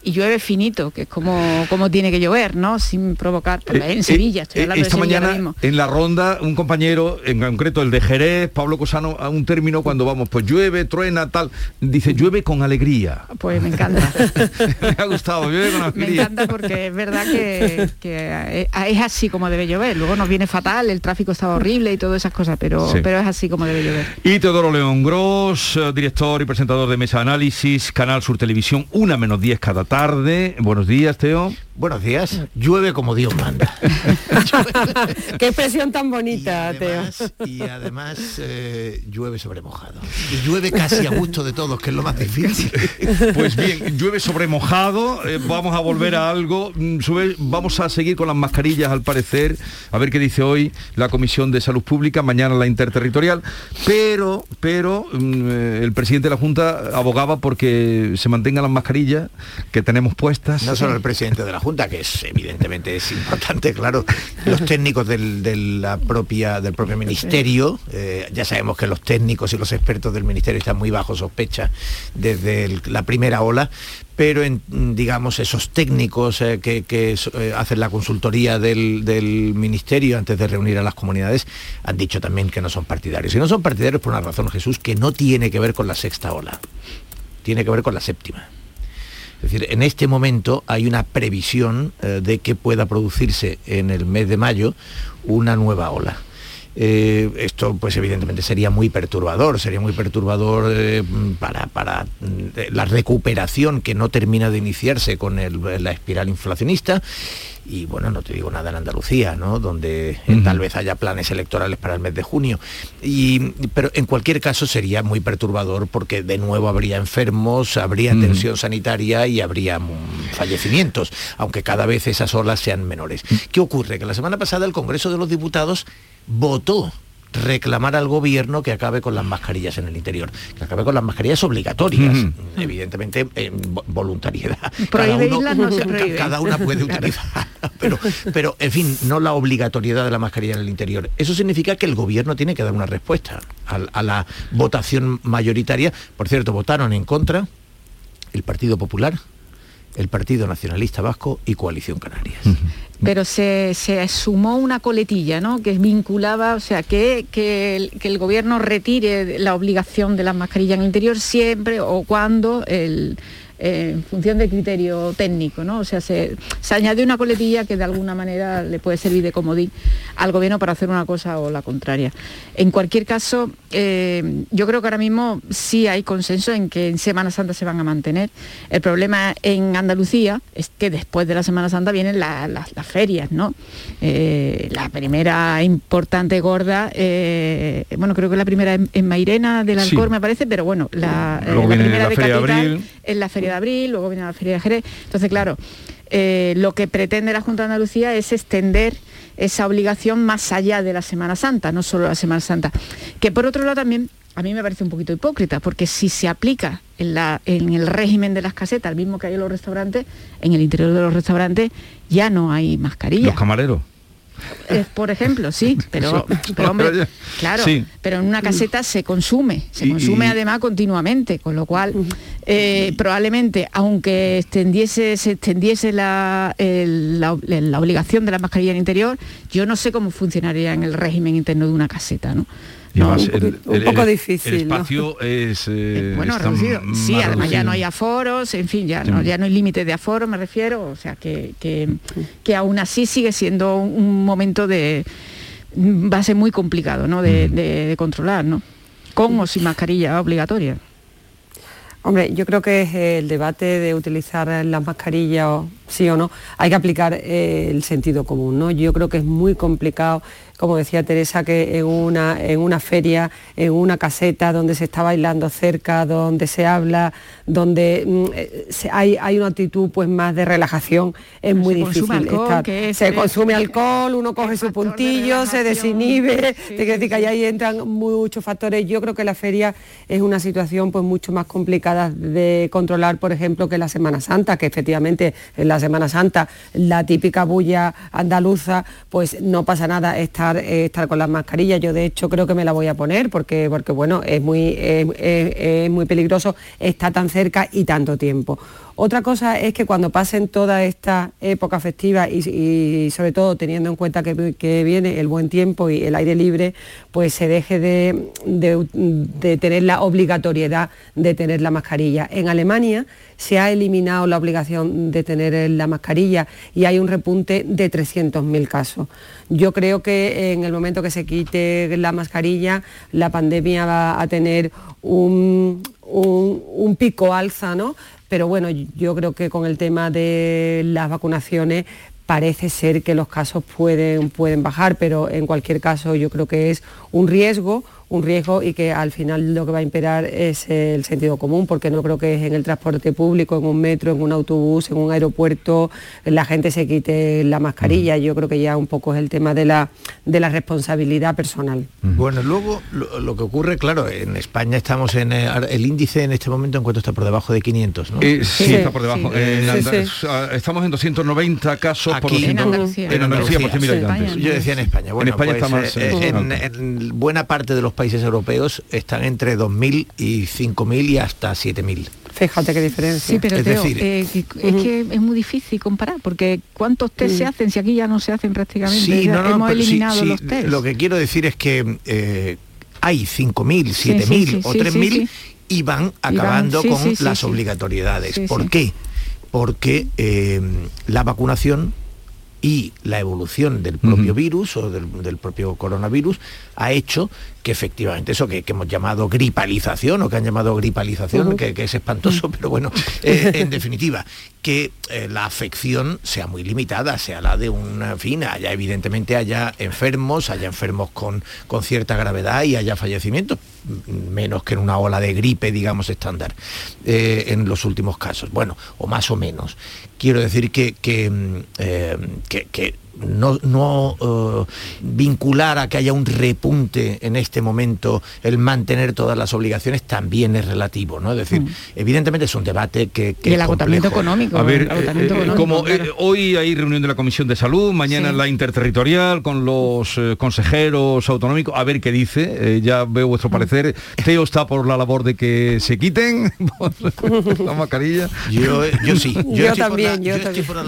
y llueve finito, que es como, como tiene que llover, ¿no? Sin provocar, porque Eh, en eh, Sevilla, estoy eh, hablando esta de Sevilla mañana mismo. en la ronda un compañero en concreto el de Jerez Pablo Cosano a un término cuando vamos pues llueve truena tal dice llueve con alegría Pues me encanta. me ha gustado llueve con Me encanta porque es verdad que, que es así como debe llover. Luego nos viene fatal, el tráfico estaba horrible y todas esas cosas, pero, Sí. pero es así como debe llover. y Teodoro León Gros, eh, director y presentador de Mesa Análisis, Canal Sur Televisión, una menos 10 cada tarde. Buenos días, Teo. Buenos días. Llueve como Dios manda. Qué expresión tan bonita, Teo. Y además eh, llueve sobre mojado. Y llueve casi a gusto de todos, que es lo más difícil. Pues bien, llueve sobre mojado, eh, vamos a volver a algo, mm, sube- vamos a seguir con las mascarillas al parecer, a ver qué dice hoy la Comisión de Salud Pública, mañana la interterritorial, pero, pero mm, eh, el presidente de la Junta abogaba porque se mantengan las mascarillas que tenemos puestas. No solo el presidente de la Junta, que es evidentemente es importante, claro, los técnicos del, de la propia, del propio ministerio, eh, ya sabemos que los técnicos y los expertos del ministerio están muy bajo sospecha desde la primera ola, pero en, digamos esos técnicos eh, que, eh, hacen la consultoría del ministerio antes de reunir a las comunidades han dicho también que no son partidarios. Y no son partidarios por una razón, Jesús, que no tiene que ver con la sexta ola, tiene que ver con la séptima. Es decir, en este momento hay una previsión eh, de que pueda producirse en el mes de mayo una nueva ola. Eh, esto pues evidentemente sería muy perturbador, sería muy perturbador eh, para, para, mm, la recuperación que no termina de iniciarse con el- la espiral inflacionista y bueno, no te digo nada en Andalucía, ¿no? Donde eh, tal vez haya planes electorales para el mes de junio. Y, pero en cualquier caso sería muy perturbador porque de nuevo habría enfermos, habría tensión sanitaria y habría fallecimientos, aunque cada vez esas olas sean menores. ¿Qué ocurre? Que la semana pasada el Congreso de los Diputados votó reclamar al gobierno que acabe con las mascarillas en el interior, que acabe con las mascarillas obligatorias, evidentemente en vo- voluntariedad. Cada uno- no cada una puede utilizar, pero, pero en fin, no la obligatoriedad de la mascarilla en el interior. Eso significa que el gobierno tiene que dar una respuesta a, a la votación mayoritaria. Por cierto, votaron en contra el Partido Popular, el Partido Nacionalista Vasco y Coalición Canarias. pero se, se sumó una coletilla, ¿no? Que vinculaba, o sea, que, que, el, que el gobierno retire la obligación de las mascarillas en el interior siempre o cuando el eh, en función de criterio técnico, ¿no? O sea, se, se añade una coletilla que de alguna manera le puede servir de comodín al gobierno para hacer una cosa o la contraria. En cualquier caso, eh, yo creo que ahora mismo sí hay consenso en que en Semana Santa se van a mantener. El problema en Andalucía es que después de la Semana Santa vienen la- la- las ferias, ¿no? Eh, la primera importante gorda, eh, bueno, creo que la primera en, en Mairena del Sí. Alcor me parece, pero bueno, la, primera de Capital Abril. es la Feria de Abril, luego viene la Feria de Jerez. Entonces, claro, eh, lo que pretende la Junta de Andalucía es extender esa obligación más allá de la Semana Santa, no solo la Semana Santa. Que por otro lado también a mí me parece un poquito hipócrita, porque si se aplica en, la- en el régimen de las casetas, mismo que hay en los restaurantes, en el interior de los restaurantes ya no hay mascarilla. Los camareros. Eh, por ejemplo, sí, pero, hombre, claro, Sí. pero en una caseta se consume, se Y- consume y- además continuamente, con lo cual eh, probablemente, aunque extendiese, se extendiese la, el- la, la obligación de la mascarilla en el interior, yo no sé cómo funcionaría en el régimen interno de una caseta, ¿no? No, un el- poco el- difícil, El ¿no? espacio es... eh, bueno, está reducido. Sí, más además ya no hay aforos, en fin, ya no, ya no hay límite de aforo, me refiero, o sea que, que, que aún así sigue siendo un, momento de va a ser muy complicado, ¿no? De, de- de controlar, ¿no? Con o sin mascarilla obligatoria. Hombre, yo creo que es el debate de utilizar las mascarillas o sí o no, hay que aplicar eh, el sentido común, ¿no? Yo creo que es muy complicado como decía Teresa, que en una, en una feria, en una caseta donde se está bailando cerca, donde se habla, donde mm, eh, hay, hay, una actitud pues más de relajación, es muy difícil estar. se consume alcohol, uno coge su puntillo, se desinhibe, te quiero decir que ahí entran muchos factores. Yo creo que la feria es una situación pues mucho más complicada de controlar, por ejemplo, que la Semana Santa, que efectivamente en la Semana Santa la típica bulla andaluza, pues no pasa nada, está eh, estar, con las mascarillas. Yo de hecho creo que me la voy a poner porque, porque bueno, es muy, es muy peligroso estar tan cerca y tanto tiempo. Otra cosa es que cuando pasen toda esta época festiva y, sobre todo teniendo en cuenta que, viene el buen tiempo y el aire libre, pues se deje de, tener la obligatoriedad de tener la mascarilla. En Alemania se ha eliminado la obligación de tener la mascarilla y hay un repunte de 300.000 casos. Yo creo que en el momento que se quite la mascarilla, la pandemia va a tener un, un pico alza, ¿no? Pero bueno, yo creo que con el tema de las vacunaciones parece ser que los casos pueden, pueden bajar, pero en cualquier caso yo creo que es un riesgo, un riesgo y que al final lo que va a imperar es el sentido común, porque no creo que es en el transporte público, en un metro, en un autobús, en un aeropuerto, la gente se quite la mascarilla. Yo creo que ya un poco es el tema de la, de la responsabilidad personal. Bueno, luego lo, que ocurre, claro, en España estamos en eh, el, índice en este momento en cuanto está por debajo de 500, ¿no? Eh, sí, está por debajo. Ah, estamos en 290 casos por en Andalucía, en Andalucía, por 100.000 habitantes. Yo decía en España. Bueno, en España está pues, más, eh, en buena parte de los países europeos están entre 2.000 y 5.000 y hasta 7.000. Fíjate qué diferencia. Sí, pero es, eh, es que es muy difícil comparar, porque ¿cuántos test se hacen si aquí ya no se hacen prácticamente? Sí, no, hemos eliminado los test. Lo que quiero decir es que eh, hay 5.000, 7.000 o 3.000 y van acabando con las obligatoriedades. ¿Por qué? Porque eh, la vacunación y la evolución del propio virus o del, propio coronavirus ha hecho que efectivamente eso que, hemos llamado gripalización o que han llamado gripalización, que, es espantoso, pero bueno, eh, en definitiva, que eh, la afección sea muy limitada, sea la de una fin, haya evidentemente haya enfermos, haya enfermos con, con cierta gravedad y haya fallecimientos, menos que en una ola de gripe, digamos, estándar, eh, en los últimos casos. Bueno, o más o menos. Quiero decir que, que, que no, no eh, vincular a que haya un repunte en este momento, el mantener todas las obligaciones también es relativo, ¿no? Es decir, mm. evidentemente es un debate que... y el agotamiento económico. A ver, eh, eh, como hoy hay reunión de la Comisión de Salud, mañana la interterritorial con los consejeros autonómicos, a ver qué dice, ya veo vuestro parecer. Teo está por la labor de que se quiten la mascarilla. Yo, yo sí. Yo, también, yo, también. por la,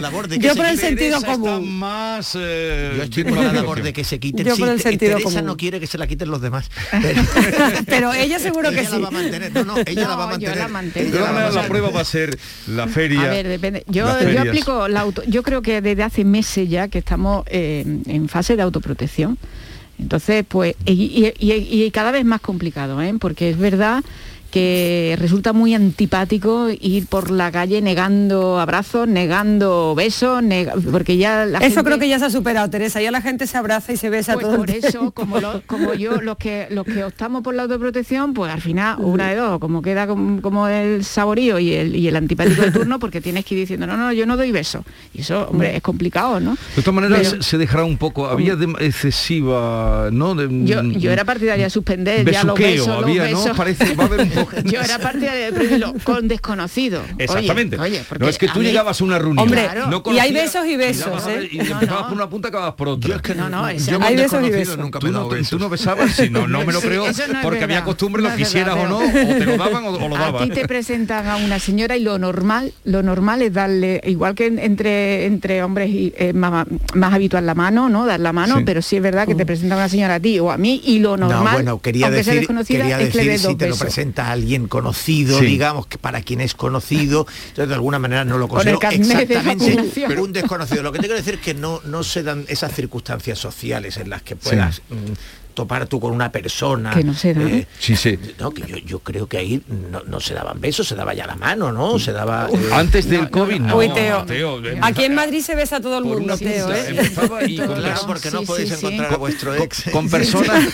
labor, de que yo por el sentido común más... Eh, yo estoy por la labor de que se quiten. Yo por el sentido Teresa no quiere que se la quiten los demás. Pero, ella seguro que ella sí. La va a mantener. No, no, ella la va a mantener. Yo la, la, prueba va a ser la feria. A ver, depende. Yo, yo aplico la auto... Yo creo que desde hace meses ya que estamos eh, en fase de autoprotección. Entonces, pues, y, y, cada vez más complicado, ¿eh? porque es verdad que resulta muy antipático ir por la calle negando abrazos, negando besos, porque ya la Eso creo que ya se ha superado, Teresa, ya la gente se abraza y se besa pues todo por eso, como, como yo, los que los que optamos por la autoprotección, pues al final, una de dos, como queda como, el saborío y el, y el antipático de turno, porque tienes que ir diciendo, no, no, yo no doy beso. Y eso, hombre, es complicado, ¿no? De todas maneras, se dejará un poco, había excesiva, ¿no? yo, yo era partidaria de suspender ya los besos, había, ¿no? Parece, va a haber un Yo era parte de prohibirlo con desconocido. Exactamente. Oye, no es que tú llegabas a una reunión. Hombre, y hay besos y besos, ¿eh? Y empezabas por una punta acabas por otra. Yo es que no, no, hay besos y besos. Nunca me tú, no, tú no besabas, si no, no me lo creo, porque había costumbre, lo quisieras o no, o te lo daban o, lo daban. A ti te presentan a una señora y lo normal, lo normal es darle, igual que entre, entre hombres y, eh, más, más, habitual la mano, ¿no? Dar la mano, pero sí es verdad que te presentan a una señora a ti o a mí y lo normal, no, bueno, quería decir, quería decir si te lo alguien conocido, digamos, que para quien es conocido, entonces de alguna manera no lo considero exactamente pero un desconocido. Lo que te quiero decir es que no, no se dan esas circunstancias sociales en las que puedas... Mm, topar tú con una persona. Que no se da. eh, Sí, sí. no, que yo, yo creo que ahí no, no se daban besos, se daba ya la mano, ¿no? Se daba... eh, Antes del COVID, no. Uy, Teo. Teo, eh, Aquí en Madrid se besa a todo el mundo, Teo, ¿eh? y con, Claro, porque no podéis sí, sí. encontrar a vuestro ex. con personas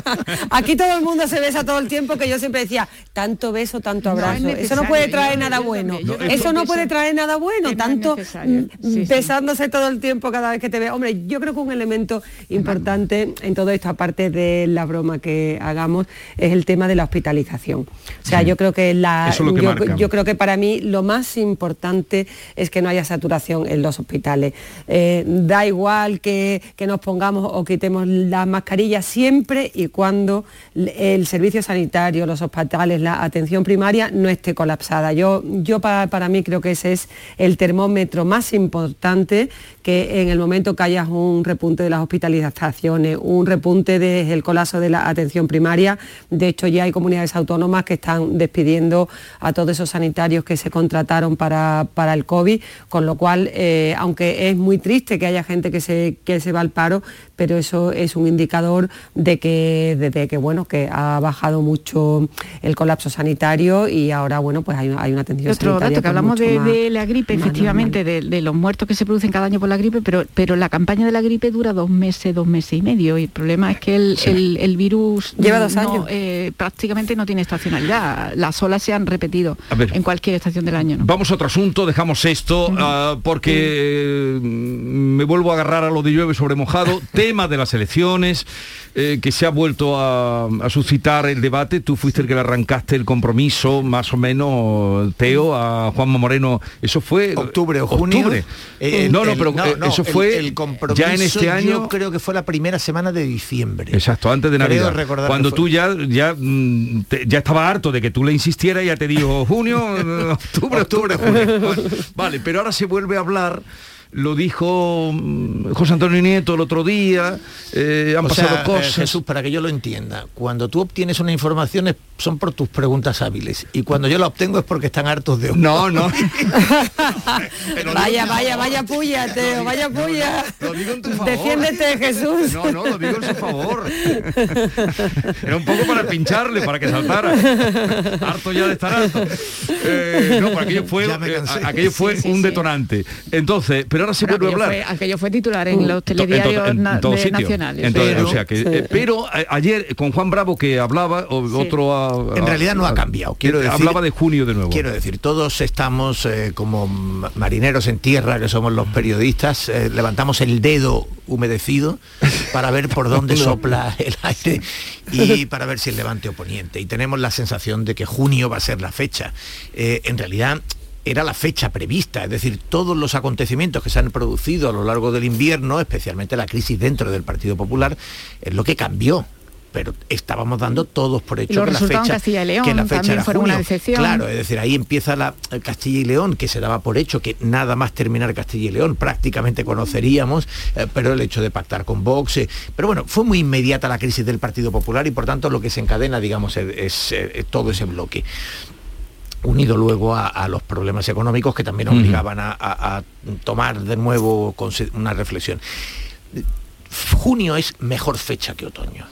Aquí todo el mundo se besa todo el tiempo que yo siempre decía, tanto beso, tanto No es abrazo. Eso no puede traer nada bueno. Eso no puede traer nada bueno, tanto mm, besándose todo el tiempo cada vez que te ve. Hombre, yo creo que un elemento importante en todo esto, aparte de la broma que hagamos, es el tema de la hospitalización. O sea, yo creo que la es que yo, creo que para mí lo más importante es que no haya saturación en los hospitales. Eh, da igual que, que nos pongamos o quitemos las mascarillas siempre y cuando el servicio sanitario, los hospitales, la atención primaria no esté colapsada. Yo, yo pa- para mí creo que ese es el termómetro más importante que en el momento que haya un repunte de las hospitalizaciones, un repunte del colapso de la atención primaria. De hecho, ya hay comunidades autónomas que están despidiendo a todos esos sanitarios que se contrataron para, para el COVID, con lo cual, eh, aunque es muy triste que haya gente que se, que se va al paro, pero eso es un indicador de que, de, de que, bueno, que ha bajado mucho el colapso sanitario y ahora bueno pues hay, hay una atención Otro sanitaria dato que hablamos de, más- de la gripe, efectivamente, de, de los muertos que se producen cada año por la gripe, pero, pero la campaña de la gripe dura dos meses, dos meses y medio. Y el problema es que el, el- el virus Lleva dos no, años. eh, prácticamente no tiene estacionalidad. Las olas se han repetido ver. en cualquier estación del año. ¿no? Vamos a otro asunto, dejamos esto ah, porque eh, me vuelvo a agarrar a lo de llueve sobre mojado. Tema de las elecciones, eh, que se ha vuelto a, a suscitar el debate. Tú fuiste el que le arrancaste el compromiso, más o menos, Teo, a Juanma Moreno. Eso fue... octubre o junio. Octubre. El- no, no, pero eh, eso fue el, compromiso, ya en este año. Yo creo que fue la primera semana de diciembre. Exacto, antes de Navidad. Cuando tú ya ya mm, te- ya estaba harto de que tú le insistieras, ya te dijo junio, octubre, octubre, junio. Bueno, vale, pero ahora se vuelve a hablar. Lo dijo mm, José Antonio Nieto el otro día, eh, han O pasado sea, eh, cosas. Jesús, para que yo lo entienda, cuando tú obtienes una información es- son por tus preguntas hábiles y cuando yo la obtengo es porque están hartos de No, no. Vaya, vaya, vaya puya, Teo, vaya puya. Lo digo en tu favor. Defiéndete, Jesús. No, no, lo digo en su favor. Era un poco para pincharle, para que saltara. Harto ya de estar harto. Eh, no, pero aquello fue, eh, aquello fue Sí, sí, un sí. detonante. Entonces, pero ahora se Pero vuelve a aquello hablar. fue- aquello fue titular en los En to- telediarios en, na- todos de sitios. nacionales. Entonces, Pero- o sea que, Sí. eh, pero a- ayer con Juan Bravo que hablaba, o- otro a- En realidad no ha cambiado. Quiero eh, decir, hablaba de junio de nuevo. Quiero decir, todos estamos eh, como ma- marineros en tierra, que somos los periodistas, eh, levantamos el dedo humedecido para ver por dónde sopla el aire y para ver si el levante o poniente. Y tenemos la sensación de que junio va a ser la fecha. Eh, en realidad era la fecha prevista, es decir, todos los acontecimientos que se han producido a lo largo del invierno, especialmente la crisis dentro del Partido Popular, es lo que cambió. Pero estábamos dando todos por hecho que la fecha, en León que la fecha era una junio. Claro, es decir, ahí empieza la Castilla y León, que se daba por hecho que nada más terminar Castilla y León prácticamente conoceríamos, eh, pero el hecho de pactar con Vox. eh, pero bueno, fue muy inmediata la crisis del Partido Popular y por tanto lo que se encadena, digamos, es, es, eh, todo ese bloque unido luego a, a los problemas económicos que también obligaban a, a- a tomar de nuevo una reflexión. Junio es mejor fecha que otoño.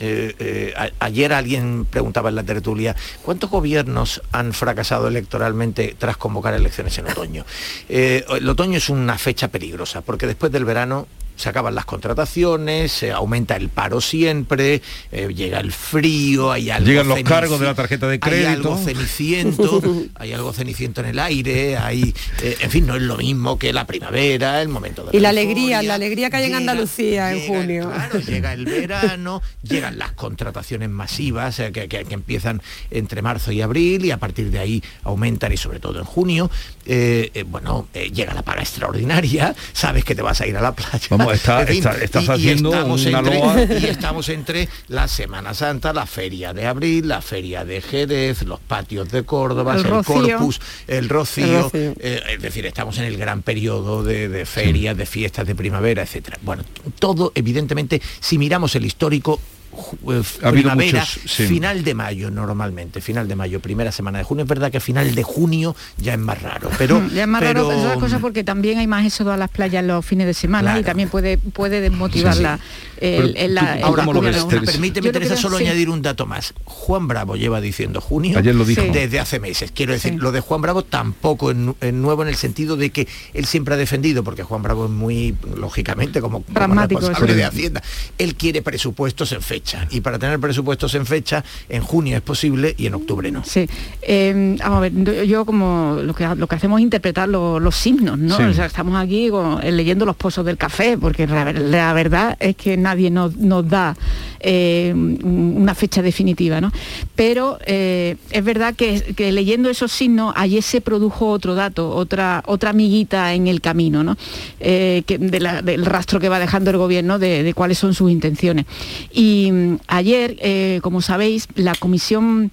Eh, eh, a- ayer alguien preguntaba en la tertulia, ¿cuántos gobiernos han fracasado electoralmente tras convocar elecciones en otoño? Eh, el otoño es una fecha peligrosa, porque después del verano se acaban las contrataciones, se aumenta el paro siempre, eh, llega el frío, hay algo Llegan los cargos de la tarjeta de Hay crédito. algo ceniciento, hay algo ceniciento en el aire, hay, eh, en fin, no es lo mismo que la primavera, el momento de Y la euforia. alegría, la alegría que hay en Llega- Andalucía en llega junio. claro, llega el verano, llegan las contrataciones masivas eh, que, que- que empiezan entre marzo y abril y a partir de ahí aumentan y sobre todo en junio. Eh, eh, bueno, eh, llega la paga extraordinaria, sabes que te vas a ir a la playa. Vamos, está- En fin, está- estás y- y haciendo estamos una entre- loa. y estamos entre la Semana Santa, la Feria de Abril, la Feria de Jerez, los patios de Córdoba, El el, rocío. Corpus, el Rocío. El rocío. eh, es decir, estamos en el gran periodo de, de ferias, de fiestas de primavera, etcétera. Bueno, todo, evidentemente, si miramos el histórico, Ha habido primavera, muchos, sí. final de mayo normalmente, final de mayo, primera semana de junio. Es verdad que final de junio ya es más raro, pero... ya es más pero- raro esas cosas porque también hay más éxodo a las playas los fines de semana Claro. y también puede puede desmotivar Sí, sí. la, el- el- la- el- Ahora, la ¿cómo lo actividad ves, laboral. permíteme, Teresa, solo sí. añadir un dato más. Juan Bravo lleva diciendo junio Ayer lo dijo. Desde hace meses. Quiero decir, lo de Juan Bravo tampoco es, nu- es nuevo en el sentido de que él siempre ha defendido, porque Juan Bravo es muy, lógicamente, como, como responsable de Hacienda, él quiere presupuestos en fecha. Y para tener presupuestos en fecha, en junio es posible y en octubre no. Sí, Eh, vamos a ver, yo- como lo que, lo que hacemos es interpretar lo- los signos, ¿no? Sí. O sea, estamos aquí con- eh, leyendo los pozos del café, porque la, ver- la verdad es que nadie nos, nos da eh, un- una fecha definitiva, ¿no? Pero eh, es verdad que, que leyendo esos signos, ayer se produjo otro dato, otra, otra amiguita en el camino, ¿no? Eh, que de la- del rastro que va dejando el gobierno de, de cuáles son sus intenciones. Y mm, ayer, eh, como sabéis, la comisión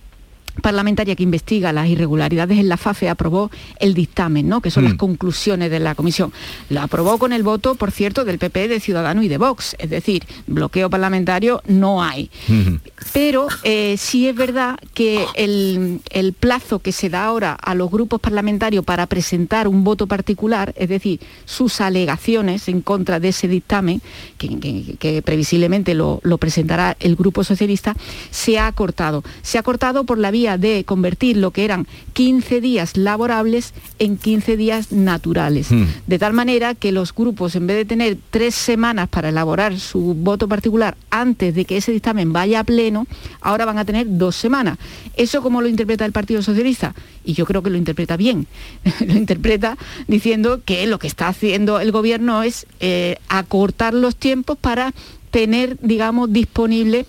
parlamentaria que investiga las irregularidades en la FAFE aprobó el dictamen, ¿no? que son Mm. las conclusiones de la comisión. Lo aprobó con el voto, por cierto, del PP, de Ciudadanos y de Vox. Es decir, bloqueo parlamentario no hay. Pero eh, sí es verdad que el, el plazo que se da ahora a los grupos parlamentarios para presentar un voto particular, es decir, sus alegaciones en contra de ese dictamen, que, que- que previsiblemente lo, lo presentará el Grupo Socialista, se ha acortado. Se ha acortado por la vía de convertir lo que eran 15 días laborables en 15 días naturales. Mm. De tal manera que los grupos, en vez de tener tres semanas para elaborar su voto particular antes de que ese dictamen vaya a pleno, ahora van a tener dos semanas. ¿Eso cómo lo interpreta el Partido Socialista? Y yo creo que lo interpreta bien. lo interpreta diciendo que lo que está haciendo el gobierno es eh, acortar los tiempos para tener, digamos, disponible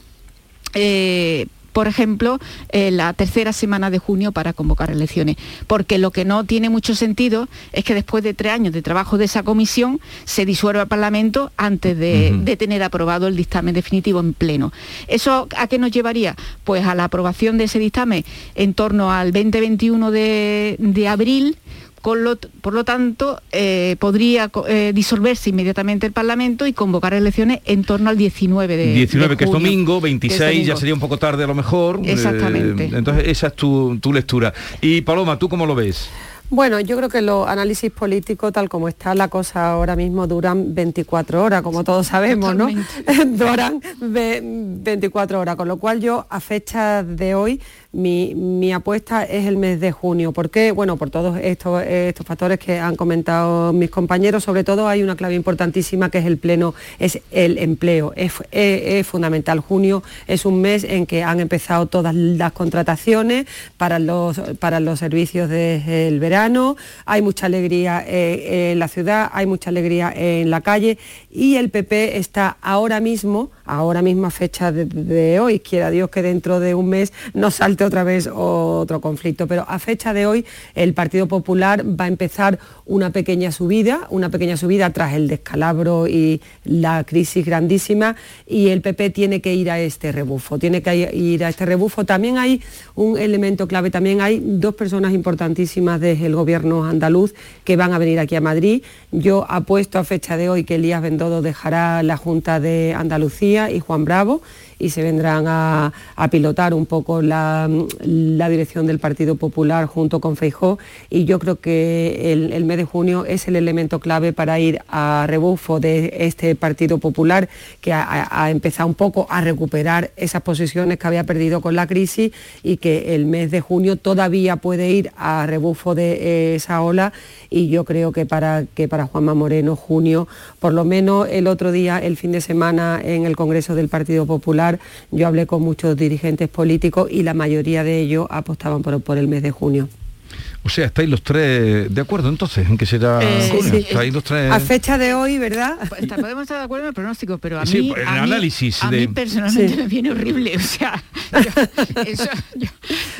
eh, por ejemplo, eh, la tercera semana de junio para convocar elecciones. Porque lo que no tiene mucho sentido es que después de tres años de trabajo de esa comisión se disuelva el Parlamento antes de, tener aprobado el dictamen definitivo en pleno. ¿Eso a qué nos llevaría? Pues a la aprobación de ese dictamen en torno al 20-21 de, de abril. Con lo- por lo tanto, eh, podría eh, disolverse inmediatamente el Parlamento y convocar elecciones en torno al 19 de 19 de que es domingo, Que 26 es domingo. ya sería un poco tarde a lo mejor. eh, Exactamente. entonces esa es tu, tu lectura. Y Paloma, ¿tú cómo lo ves? Bueno, yo creo que los análisis políticos, tal como está la cosa ahora mismo, duran 24 horas, como todos sabemos, ¿no? duran ve- 24 horas, con lo cual yo a fecha de hoy mi, mi apuesta es el mes de junio. ¿Por qué? Bueno, por todos estos, estos factores que han comentado mis compañeros, sobre todo hay una clave importantísima que es el pleno, es el empleo. Es, fundamental. Junio es un mes en que han empezado todas las contrataciones para los, para los servicios del verano, hay mucha alegría eh, en la ciudad, hay mucha alegría en la calle y el PP está ahora mismo, ahora misma fecha de, hoy, quiera Dios que dentro de un mes no salte otra vez otro conflicto, pero a fecha de hoy el Partido Popular va a empezar una pequeña subida, una pequeña subida tras el descalabro y la crisis grandísima y el PP tiene que ir a este rebufo, tiene que ir a este rebufo. También hay un elemento clave, también hay dos personas importantísimas del gobierno andaluz que van a venir aquí a Madrid. Yo apuesto a fecha de hoy que Elías Bendodo dejará la Junta de Andalucía y Juan Bravo y se vendrán a, a pilotar un poco la, la dirección del Partido Popular junto con Feijó y yo creo que el, mes de junio es el elemento clave para ir a rebufo de este Partido Popular que ha, ha- empezado un poco a recuperar esas posiciones que había perdido con la crisis y que el mes de junio todavía puede ir a rebufo de esa ola. Y yo creo que para, que para Juanma Moreno junio, por lo menos el otro día, el fin de semana en el Congreso del Partido Popular, yo hablé con muchos dirigentes políticos y la mayoría de ellos apostaban por, el mes de junio. O sea, estáis los tres de acuerdo entonces en que será Eh, junio? sí. Estáis los tres... A fecha de hoy, ¿verdad? Está- Podemos estar de acuerdo en el pronóstico, pero a Sí, mí, el a mí- análisis a de- mí personalmente Sí. me viene horrible. O sea, yo, eso, yo,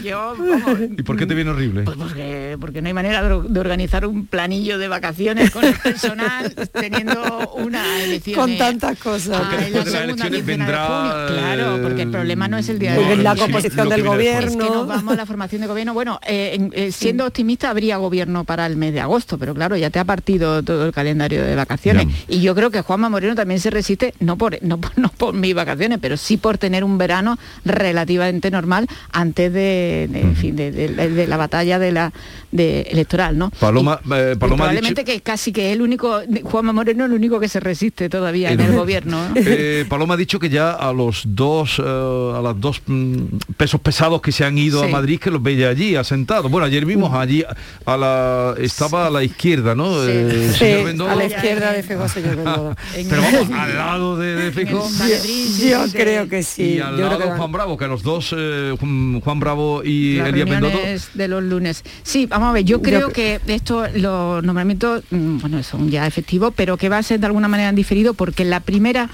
yo, vamos, ¿Y por qué te viene horrible? Pues porque, porque no hay manera de, de organizar un planillo de vacaciones con el personal teniendo una elección. Con tantas cosas. Porque después de las elecciones vendrá... Claro, porque el problema no es el día de la sí, composición del después. es que nos gobierno. vamos a la formación de gobierno. Bueno, eh, eh, siendo optimista habría gobierno para el mes de agosto, pero claro, ya te ha partido todo el calendario de vacaciones. Y yo creo que Juanma Moreno también se resiste, no por, no, no por mis vacaciones, pero sí por tener un verano relativamente normal antes de, en fin, de, la batalla de la de electoral, ¿no? Paloma, eh, probablemente que casi que es el único, Juanma Moreno es el único que se resiste todavía en el gobierno. Eh, Paloma ha dicho que ya a los dos, eh, a las dos mm, pesos pesados que se han ido a Madrid que los veía allí asentados. Bueno, ayer vimos allí a la estaba a la izquierda, ¿no? Sí, a la izquierda de Feijóo, señor Pero vamos, al lado de, de Yo, creo que sí. Y al lado de Juan Bravo, que los dos, Juan Bravo y Elías Bendodo. de los lunes. Sí, vamos a ver, yo creo que esto, los nombramientos, mm, bueno, son ya efectivos, pero que va a ser de alguna manera diferido porque la primera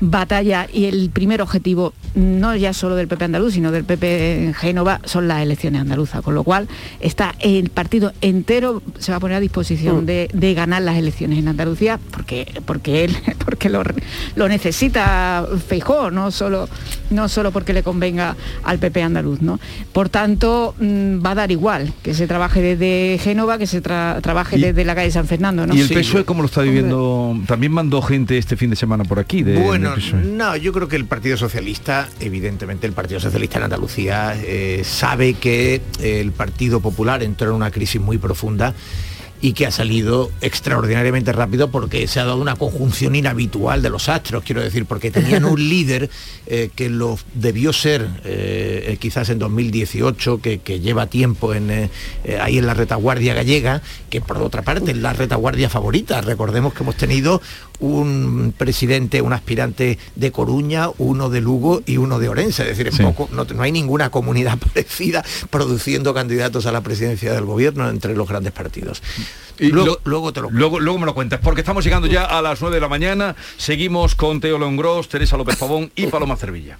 batalla y el primer objetivo, no ya solo del PP andaluz, sino del PP en Génova, son las elecciones andaluzas, con lo cual está el partido entero se va a poner a disposición mm. de, ganar las elecciones en Andalucía, porque, porque él, porque lo, necesita Feijó, no solo, no solo porque le convenga al PP andaluz, ¿no? Por tanto, mm, va a dar igual que se trabaje desde Génova, que se trabaje desde la calle San Fernando, ¿no? ¿Y el PSOE cómo lo está viviendo? También mandó gente este fin de semana por aquí. De, bueno, no, yo creo que el Partido Socialista, evidentemente el Partido Socialista en Andalucía, eh, sabe que el Partido Popular entró en una crisis muy profunda y que ha salido extraordinariamente rápido porque se ha dado una conjunción inhabitual de los astros, quiero decir, porque tenían un líder eh, que lo debió ser eh, quizás en 2018, que, lleva tiempo en, eh, ahí en la retaguardia gallega, que por otra parte es la retaguardia favorita. Recordemos que hemos tenido un presidente, un aspirante de Coruña, uno de Lugo y uno de Orense, es decir, poco, no, no hay ninguna comunidad parecida produciendo candidatos a la presidencia del gobierno entre los grandes partidos. Y luego, luego, te lo luego, luego, me lo cuentas, porque estamos llegando ya a las 9 de la mañana. Seguimos con Teo León Teresa López Pavón y Paloma Cervilla.